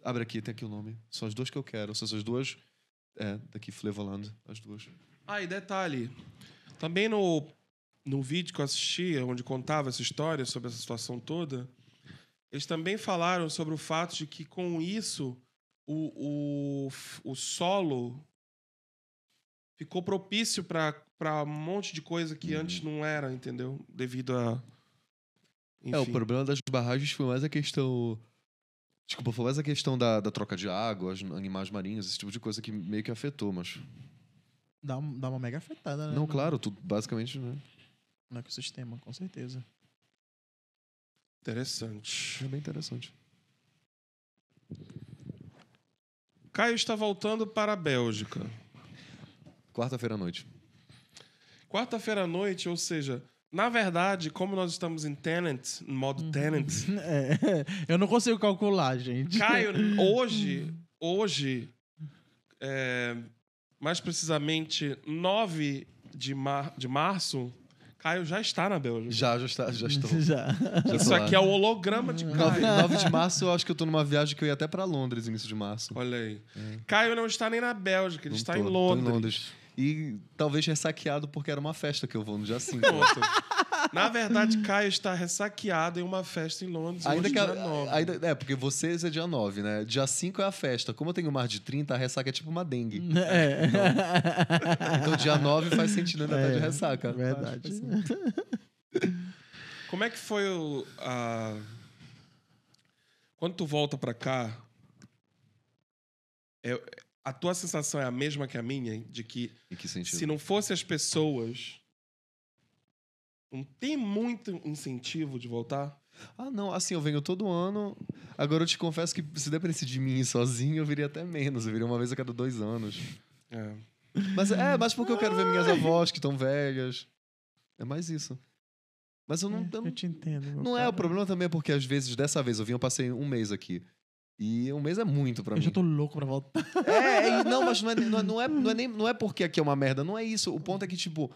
Abre aqui, tem aqui o nome. São as duas que eu quero. São essas duas. É, daqui Flevoland, as duas. Ah, e detalhe. Também no, no vídeo que eu assisti, onde contava essa história sobre essa situação toda, eles também falaram sobre o fato de que, com isso, o, o, o solo ficou propício para um monte de coisa que Uhum. antes não era, entendeu? Devido a. É, o Enfim. problema das barragens foi mais a questão. Desculpa, foi mais a questão da, da troca de água, os animais marinhos, esse tipo de coisa que meio que afetou, mas. Dá, dá uma mega afetada, né? Não, claro, tudo basicamente, né? No ecossistema, com certeza. Interessante. É bem interessante. Caio está voltando para a Bélgica. Quarta-feira à noite. Quarta-feira à noite, ou seja, na verdade, como nós estamos em Tenant, em modo Tenant, É, eu não consigo calcular, gente. Caio, hoje, hoje, é, mais precisamente 9 de, mar, de março, Caio já está na Bélgica. Já, já, está, já estou. Já. Já Isso aqui é o holograma de 9, Caio. 9 de março, eu acho que eu tô numa viagem que eu ia até pra Londres, início de março. Olha aí. Caio não está nem na Bélgica, ele Não está tô, em tô Londres. E talvez ressaqueado porque era uma festa que eu vou no dia 5. Pronto. Na verdade, Caio está ressaqueado em uma festa em Londres. Ainda hoje, que a- dia 9. ainda, é, porque vocês é dia 9, né? Dia 5 é a festa. Como eu tenho mais de 30, a ressaca é tipo uma dengue. É. Então dia 9 faz sentido ainda tá de É, ressaca. Verdade. Como é que foi o. A... Quando tu volta pra cá, é- a tua sensação é a mesma que a minha? De que Em que sentido? se não fosse as pessoas, não tem muito incentivo de voltar? Ah, não, assim, eu venho todo ano. Agora eu te confesso que se dependesse de mim sozinho, eu viria até menos. Eu viria uma vez a cada dois anos. É. Mas é, mas porque eu quero ver minhas avós que estão velhas. É mais isso. Mas eu não. eu não Eu te entendo. Não é, cara. o problema também é porque às vezes, dessa vez, eu vim, eu passei um mês aqui. E um mês é muito pra Eu mim. já tô louco pra voltar. É, é, não, mas não é, não, é, não, é, não, é nem, não é porque aqui é uma merda, não é isso. O ponto é que, tipo,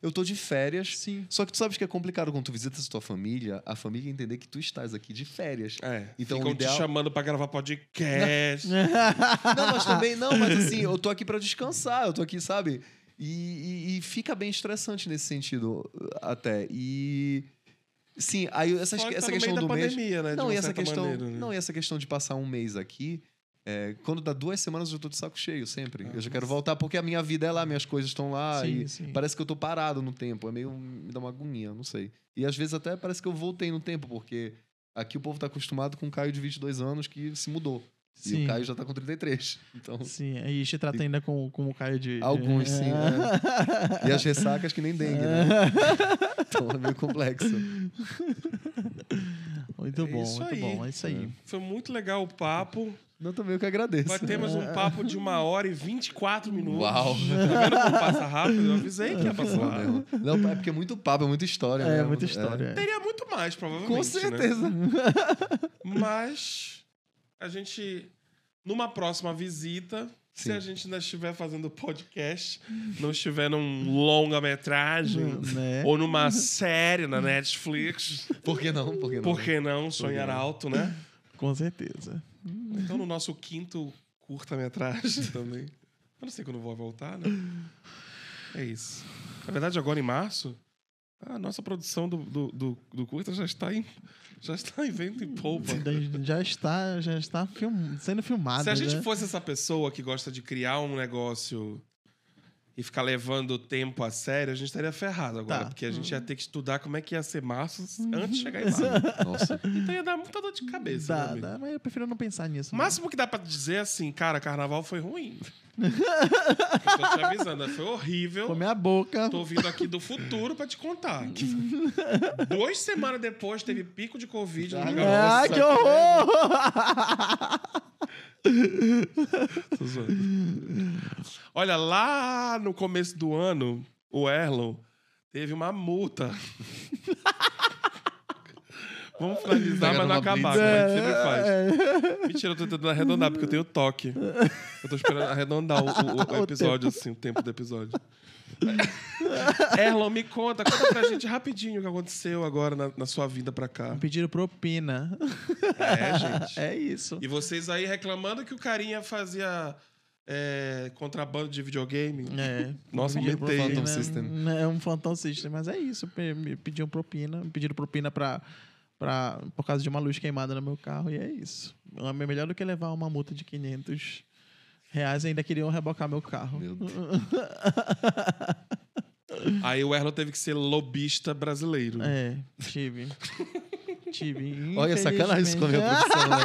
eu tô de férias. Sim. Só que tu sabes que é complicado quando tu visitas a tua família, a família entender que tu estás aqui de férias. É. Então, Ficam ideal- te chamando pra gravar podcast. Não, mas também, não, mas assim, eu tô aqui pra descansar, eu tô aqui, sabe? E, e- e fica bem estressante nesse sentido, até. E. Sim, aí essa, que essa tá questão do da mês. pandemia, né? Não, e essa questão. maneira, né? Não, e essa questão de passar um mês aqui. é, quando dá duas semanas, eu já tô de saco cheio sempre. Ah, eu já mas- quero voltar porque a minha vida é lá, minhas coisas estão lá. Sim, e sim. parece que eu tô parado no tempo. É meio. Me dá uma agonia, não sei. E às vezes até parece que eu voltei no tempo, porque aqui o povo tá acostumado com um Caio de 22 anos que se mudou. E Sim. o Caio já tá com 33. Então. Sim, aí te trata ainda com, com o Caio de. Alguns, sim. é. E as ressacas que nem dengue, né? Então é meio complexo. Muito É bom, isso muito aí. bom. É isso aí. Foi muito legal o papo. Não, também eu que agradeço. Batemos um papo de uma hora e 24 minutos. Uau. Tá vendo como passa rápido? Eu avisei que ia passar rápido. Não, é porque é muito papo, é muita história. É, mesmo. muita história. é. Teria muito mais, provavelmente. Com né? certeza. Mas a gente, numa próxima visita, se Sim. a gente ainda estiver fazendo podcast, não estiver num longa-metragem Né? ou numa série na Netflix, Por que não? Por que não? por que não sonhar alto, né? Com certeza. Então, no nosso quinto curta-metragem também. Eu não sei quando vou voltar, né? É isso. Na verdade, agora em março, a nossa produção do, do, do, do curta já está em, já está em vento em polpa. Já está, já está film- sendo filmado. Se a gente né? fosse essa pessoa que gosta de criar um negócio e ficar levando o tempo a sério, a gente estaria ferrado agora. Tá. Porque a gente ia ter que estudar como é que ia ser março antes de chegar em março. Nossa. Então ia dar muita dor de cabeça. Dá, dá, mas eu prefiro não pensar nisso. O né? máximo que dá pra dizer é assim, cara, carnaval foi ruim. Eu tô te avisando, né? foi horrível. Foi minha boca. Tô vindo aqui do futuro pra te contar. Duas semanas depois teve pico de Covid no lugar. Ah, Nossa, que horror! Tô zoando. Olha, lá no começo do ano, o Erlon teve uma multa. Vamos finalizar, mas não acabar, como a É, gente sempre faz. Mentira, eu tô tentando arredondar, porque eu tenho toque. Eu tô esperando arredondar o, o- o O episódio, assim, o tempo do episódio. Erlon, me conta, conta pra gente rapidinho o que aconteceu agora na, na sua vida pra cá. Pediram propina. É, gente. É isso. E vocês aí reclamando que o carinha fazia é, contrabando de videogame. É. Nossa, Pediram aumentei. propina, Phantom System. É um Phantom System, mas é isso. Me pediram propina. Me pediram propina pra, pra, por causa de uma luz queimada no meu carro, e é isso. É melhor do que levar uma multa de 500 reais ainda queriam rebocar meu carro. Meu Deus. Aí o Erlon teve que ser lobista brasileiro. É, tive. tive. Olha, sacanagem isso com a minha produção, né?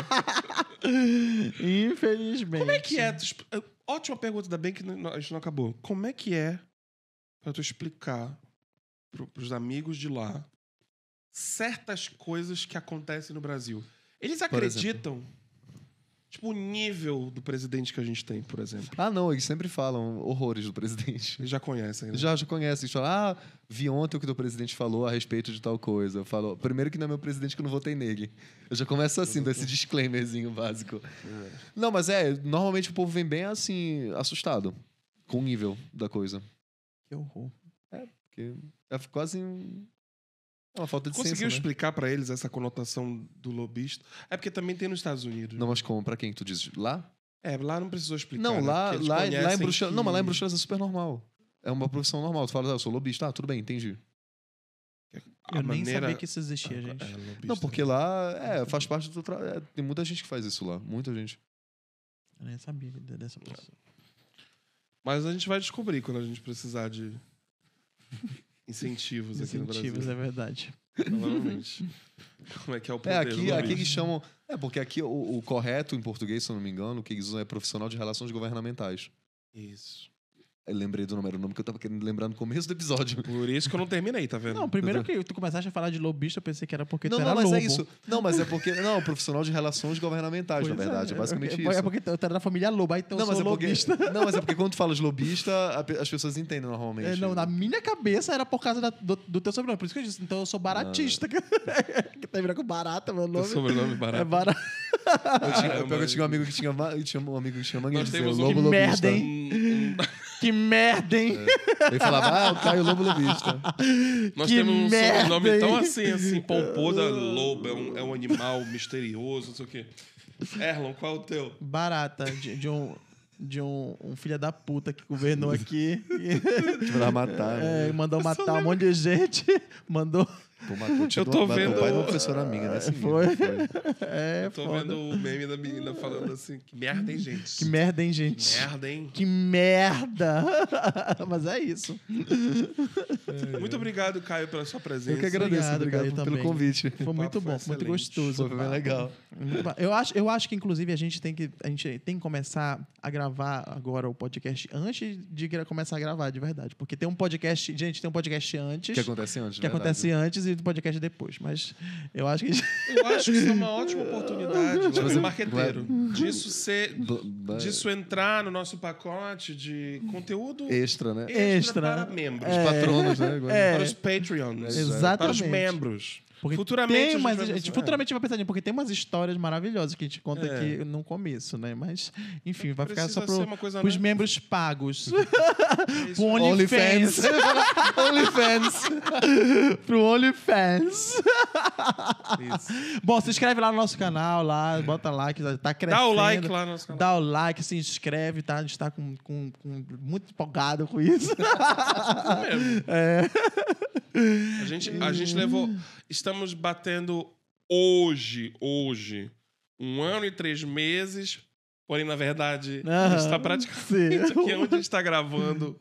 Infelizmente. Como é que é? Ótima pergunta, ainda bem que não- a gente não acabou. Como é que é pra tu explicar pro, pros amigos de lá certas coisas que acontecem no Brasil? Eles acreditam, tipo, o nível do presidente que a gente tem, por exemplo. Ah, não, eles sempre falam horrores do presidente. Eles já conhecem, né? Já, já conhecem. Eles falam, ah, vi ontem o que o teu presidente falou a respeito de tal coisa. Eu falo, primeiro que não é meu presidente que eu não votei nele. Eu já começo assim, desse disclaimerzinho básico. Não, mas é, normalmente o povo vem bem assim, assustado com o nível da coisa. Que horror. Porque é quase um- é uma falta de Conseguiu senso, né? explicar pra eles essa conotação do lobista? É porque também tem nos Estados Unidos. Não, mas como? Pra quem tu diz? Lá? É, lá não precisou explicar. Não, né? lá, eles lá, lá em Bruxelas. que- Não, mas lá em Bruxelas é super normal. É uma profissão normal. Tu fala, ah, eu sou lobista. Ah, tudo bem, entendi. a Eu nem maneira- sabia que isso existia, gente. É, lobista. Não, porque lá é, faz parte do trabalho. tem muita gente que faz isso lá. Muita gente. Eu nem sabia de- dessa pessoa. Mas a gente vai descobrir quando a gente precisar de incentivos, aqui no Incentivos, Brasil. é verdade. Provavelmente. Como é que é o poder É, aqui, aqui eles chamam. É, porque aqui o, o correto em português, se eu não me engano, o que eles usam é profissional de relações governamentais. Isso. Eu lembrei do nome, era o nome que eu tava querendo lembrar no começo do episódio. Por isso que eu não terminei, tá vendo? Não, primeiro que tu começaste a falar de lobista, eu pensei que era porque não, tu não, era mas lobo. é isso. Não, mas é porque. Não, profissional de relações governamentais, Pois na verdade. É, basicamente é, isso. É porque tu era da família lobo, aí então não, eu mas sou é porque, lobista. não, mas é porque quando tu falas lobista, a pe- as pessoas entendem normalmente. É, não, na minha cabeça era por causa da- do, do teu sobrenome. Por isso que eu disse, então eu sou baratista. que tá virando com barata, meu Teu nome. sobrenome É barato. barato. Eu tinha, eu, Caramba. eu tinha um amigo que tinha, eu tinha um amigo que tinha Nós de temos um- lobo Que lobista. merda, hein? Que merda, hein? Ele falava, ah, o Caio Lobo Lobista. Nós Que temos um merda, sobrenome tão hein? assim, assim, pomposo. é Lobo, é um, é um animal misterioso, não sei o quê. Erlon, qual é o teu? Barata, de, de um. De um, um filho da puta que governou aqui. Ela matar. É, né? mandou matar um monte de gente. Mandou. Pô, Eu tô uma- vendo- o pai uma professora né? Assim, Foi. foi. É, Eu tô foda. vendo o meme da menina falando assim, que merda, hein, gente? Que merda, hein, gente? Que merda, hein? Que merda! Mas é isso. Muito obrigado, Caio, pela sua presença. Eu que agradeço, Obrigado, obrigado, Caio, pelo também. convite. Foi muito foi bom, foi muito gostoso. Foi bem legal. Eu acho, eu acho que, inclusive, a gente tem que, a gente tem que começar a gravar agora o podcast antes de começar a gravar, de verdade. Porque tem um podcast. Gente, tem um podcast antes. que acontece antes, que verdade. acontece antes e um podcast depois. Mas eu acho que. Eu acho que isso é uma ótima oportunidade de Tipo ser assim, marqueteiro. Disso ser. Disso entrar no nosso pacote de conteúdo Extra, né? extra, Extra. para membros. Os patronos, né? Agora. É. Para os Patreons. Exato. Para os Exatamente. membros. Porque Futuramente tem gente umas, gente pensar- futuramente vai pensar nisso, porque tem umas histórias maravilhosas que a gente conta É. aqui no começo, né? Mas, enfim, vai ficar só pro, coisa, pros né? membros pagos. É pro. OnlyFans. OnlyFans. pro OnlyFans. Bom, se inscreve lá no nosso canal, lá, bota like, tá crescendo. Dá o like lá no nosso canal. Dá o like, se inscreve, tá? A gente tá com, com- com- muito empolgado com isso. mesmo. É. A gente, a gente levou. Estamos batendo hoje, hoje, um ano e três meses. Porém, na verdade, a gente está praticamente sim. aqui onde a gente está gravando.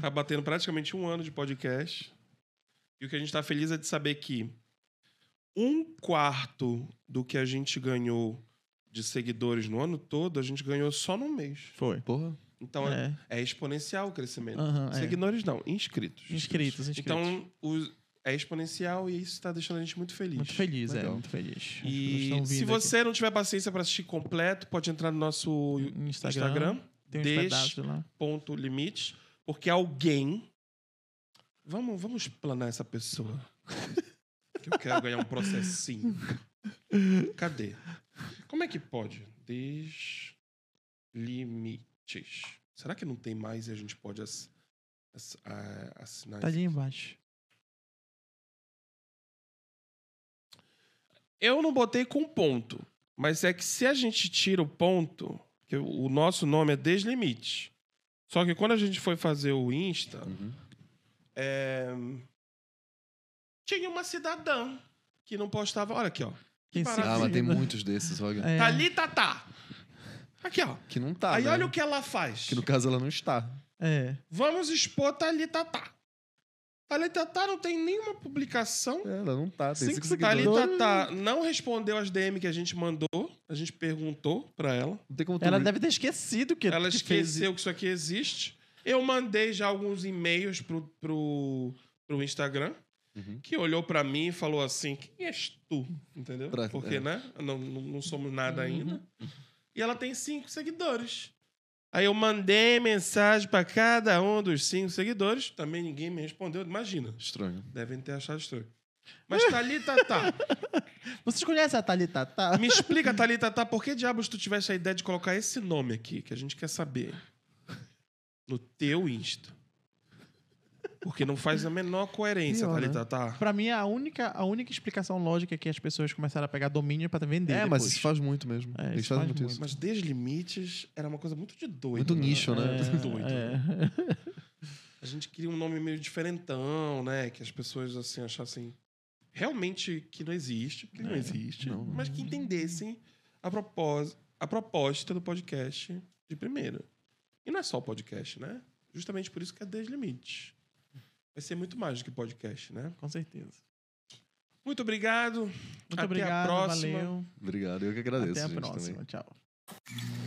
Tá batendo praticamente um ano de podcast. E o que a gente está feliz é de saber que um quarto do que a gente ganhou de seguidores no ano todo, a gente ganhou só num mês. Foi. Porra. Então é, É. é exponencial o crescimento. É. Seguidores não, inscritos. Inscritos, inscritos. Então, os- é exponencial e isso está deixando a gente muito feliz. Muito feliz, é, Legal. muito feliz. E se você não tiver paciência para assistir completo, pode entrar no nosso aqui no Instagram, Instagram, tem lá. ponto limite, porque alguém. Vamos, vamos planar essa pessoa. que eu quero ganhar um processinho. Cadê? Como é que pode? Deslimites. Será que não tem mais e a gente pode ass- ass- a- assinar Tá ali embaixo. Eu não botei com ponto, mas é que se a gente tira o ponto, que o nosso nome é Deslimite. Só que quando a gente foi fazer o Insta, Uhum. é, tinha uma cidadã que não postava. Olha aqui, ó. Quem. Ah, mas tem muitos desses, olha. É. Thalita tá. Aqui, ó. Que não tá, Aí né? olha o que ela faz. Que no caso ela não está. É. Vamos expor Thalita tá. Thalita tá não tem nenhuma publicação. É, ela não tá. Tem Cinco cinco seguidores. Thalita tá não respondeu as DM que a gente mandou. A gente perguntou pra ela. Não tem como. Ela deve ter esquecido que Ela que fez esqueceu que isso aqui existe. Eu mandei já alguns e-mails pro, pro, pro Instagram, Uhum. que olhou pra mim e falou assim: Quem és tu? Entendeu? Pra- Porque, é. né? Não, não, não somos nada Uhum. ainda. E ela tem cinco seguidores. Aí eu mandei mensagem pra cada um dos cinco seguidores. Também ninguém me respondeu. Imagina. Estranho. Devem ter achado estranho. Mas Thalita tá. Vocês conhecem a Thalita? Tá? Me explica, Thalita tá, por que diabos tu tivesse a ideia de colocar esse nome aqui, que a gente quer saber? No teu Insta. Porque não faz a menor coerência, Pior, né? Thalita tá. Pra mim, a única, a única explicação lógica é que as pessoas começaram a pegar domínio pra vender. É, mas depois. isso faz muito mesmo. É, isso fazem faz muito muito. isso. Mas Deslimites era uma coisa muito de doido. Muito nicho, né? É, Muito doido. é. A gente queria um nome meio diferentão, né? Que as pessoas assim achassem realmente que não existe, porque não É, existe, não, não. mas que entendessem a, propós a proposta do podcast de primeira. E não é só o podcast, né? Justamente por isso que é Deslimite. Vai ser muito mais do que podcast, né? Com certeza. Muito obrigado. Muito Até obrigado, a próxima. valeu. Obrigado, eu que agradeço. Até a gente, próxima. também. Tchau.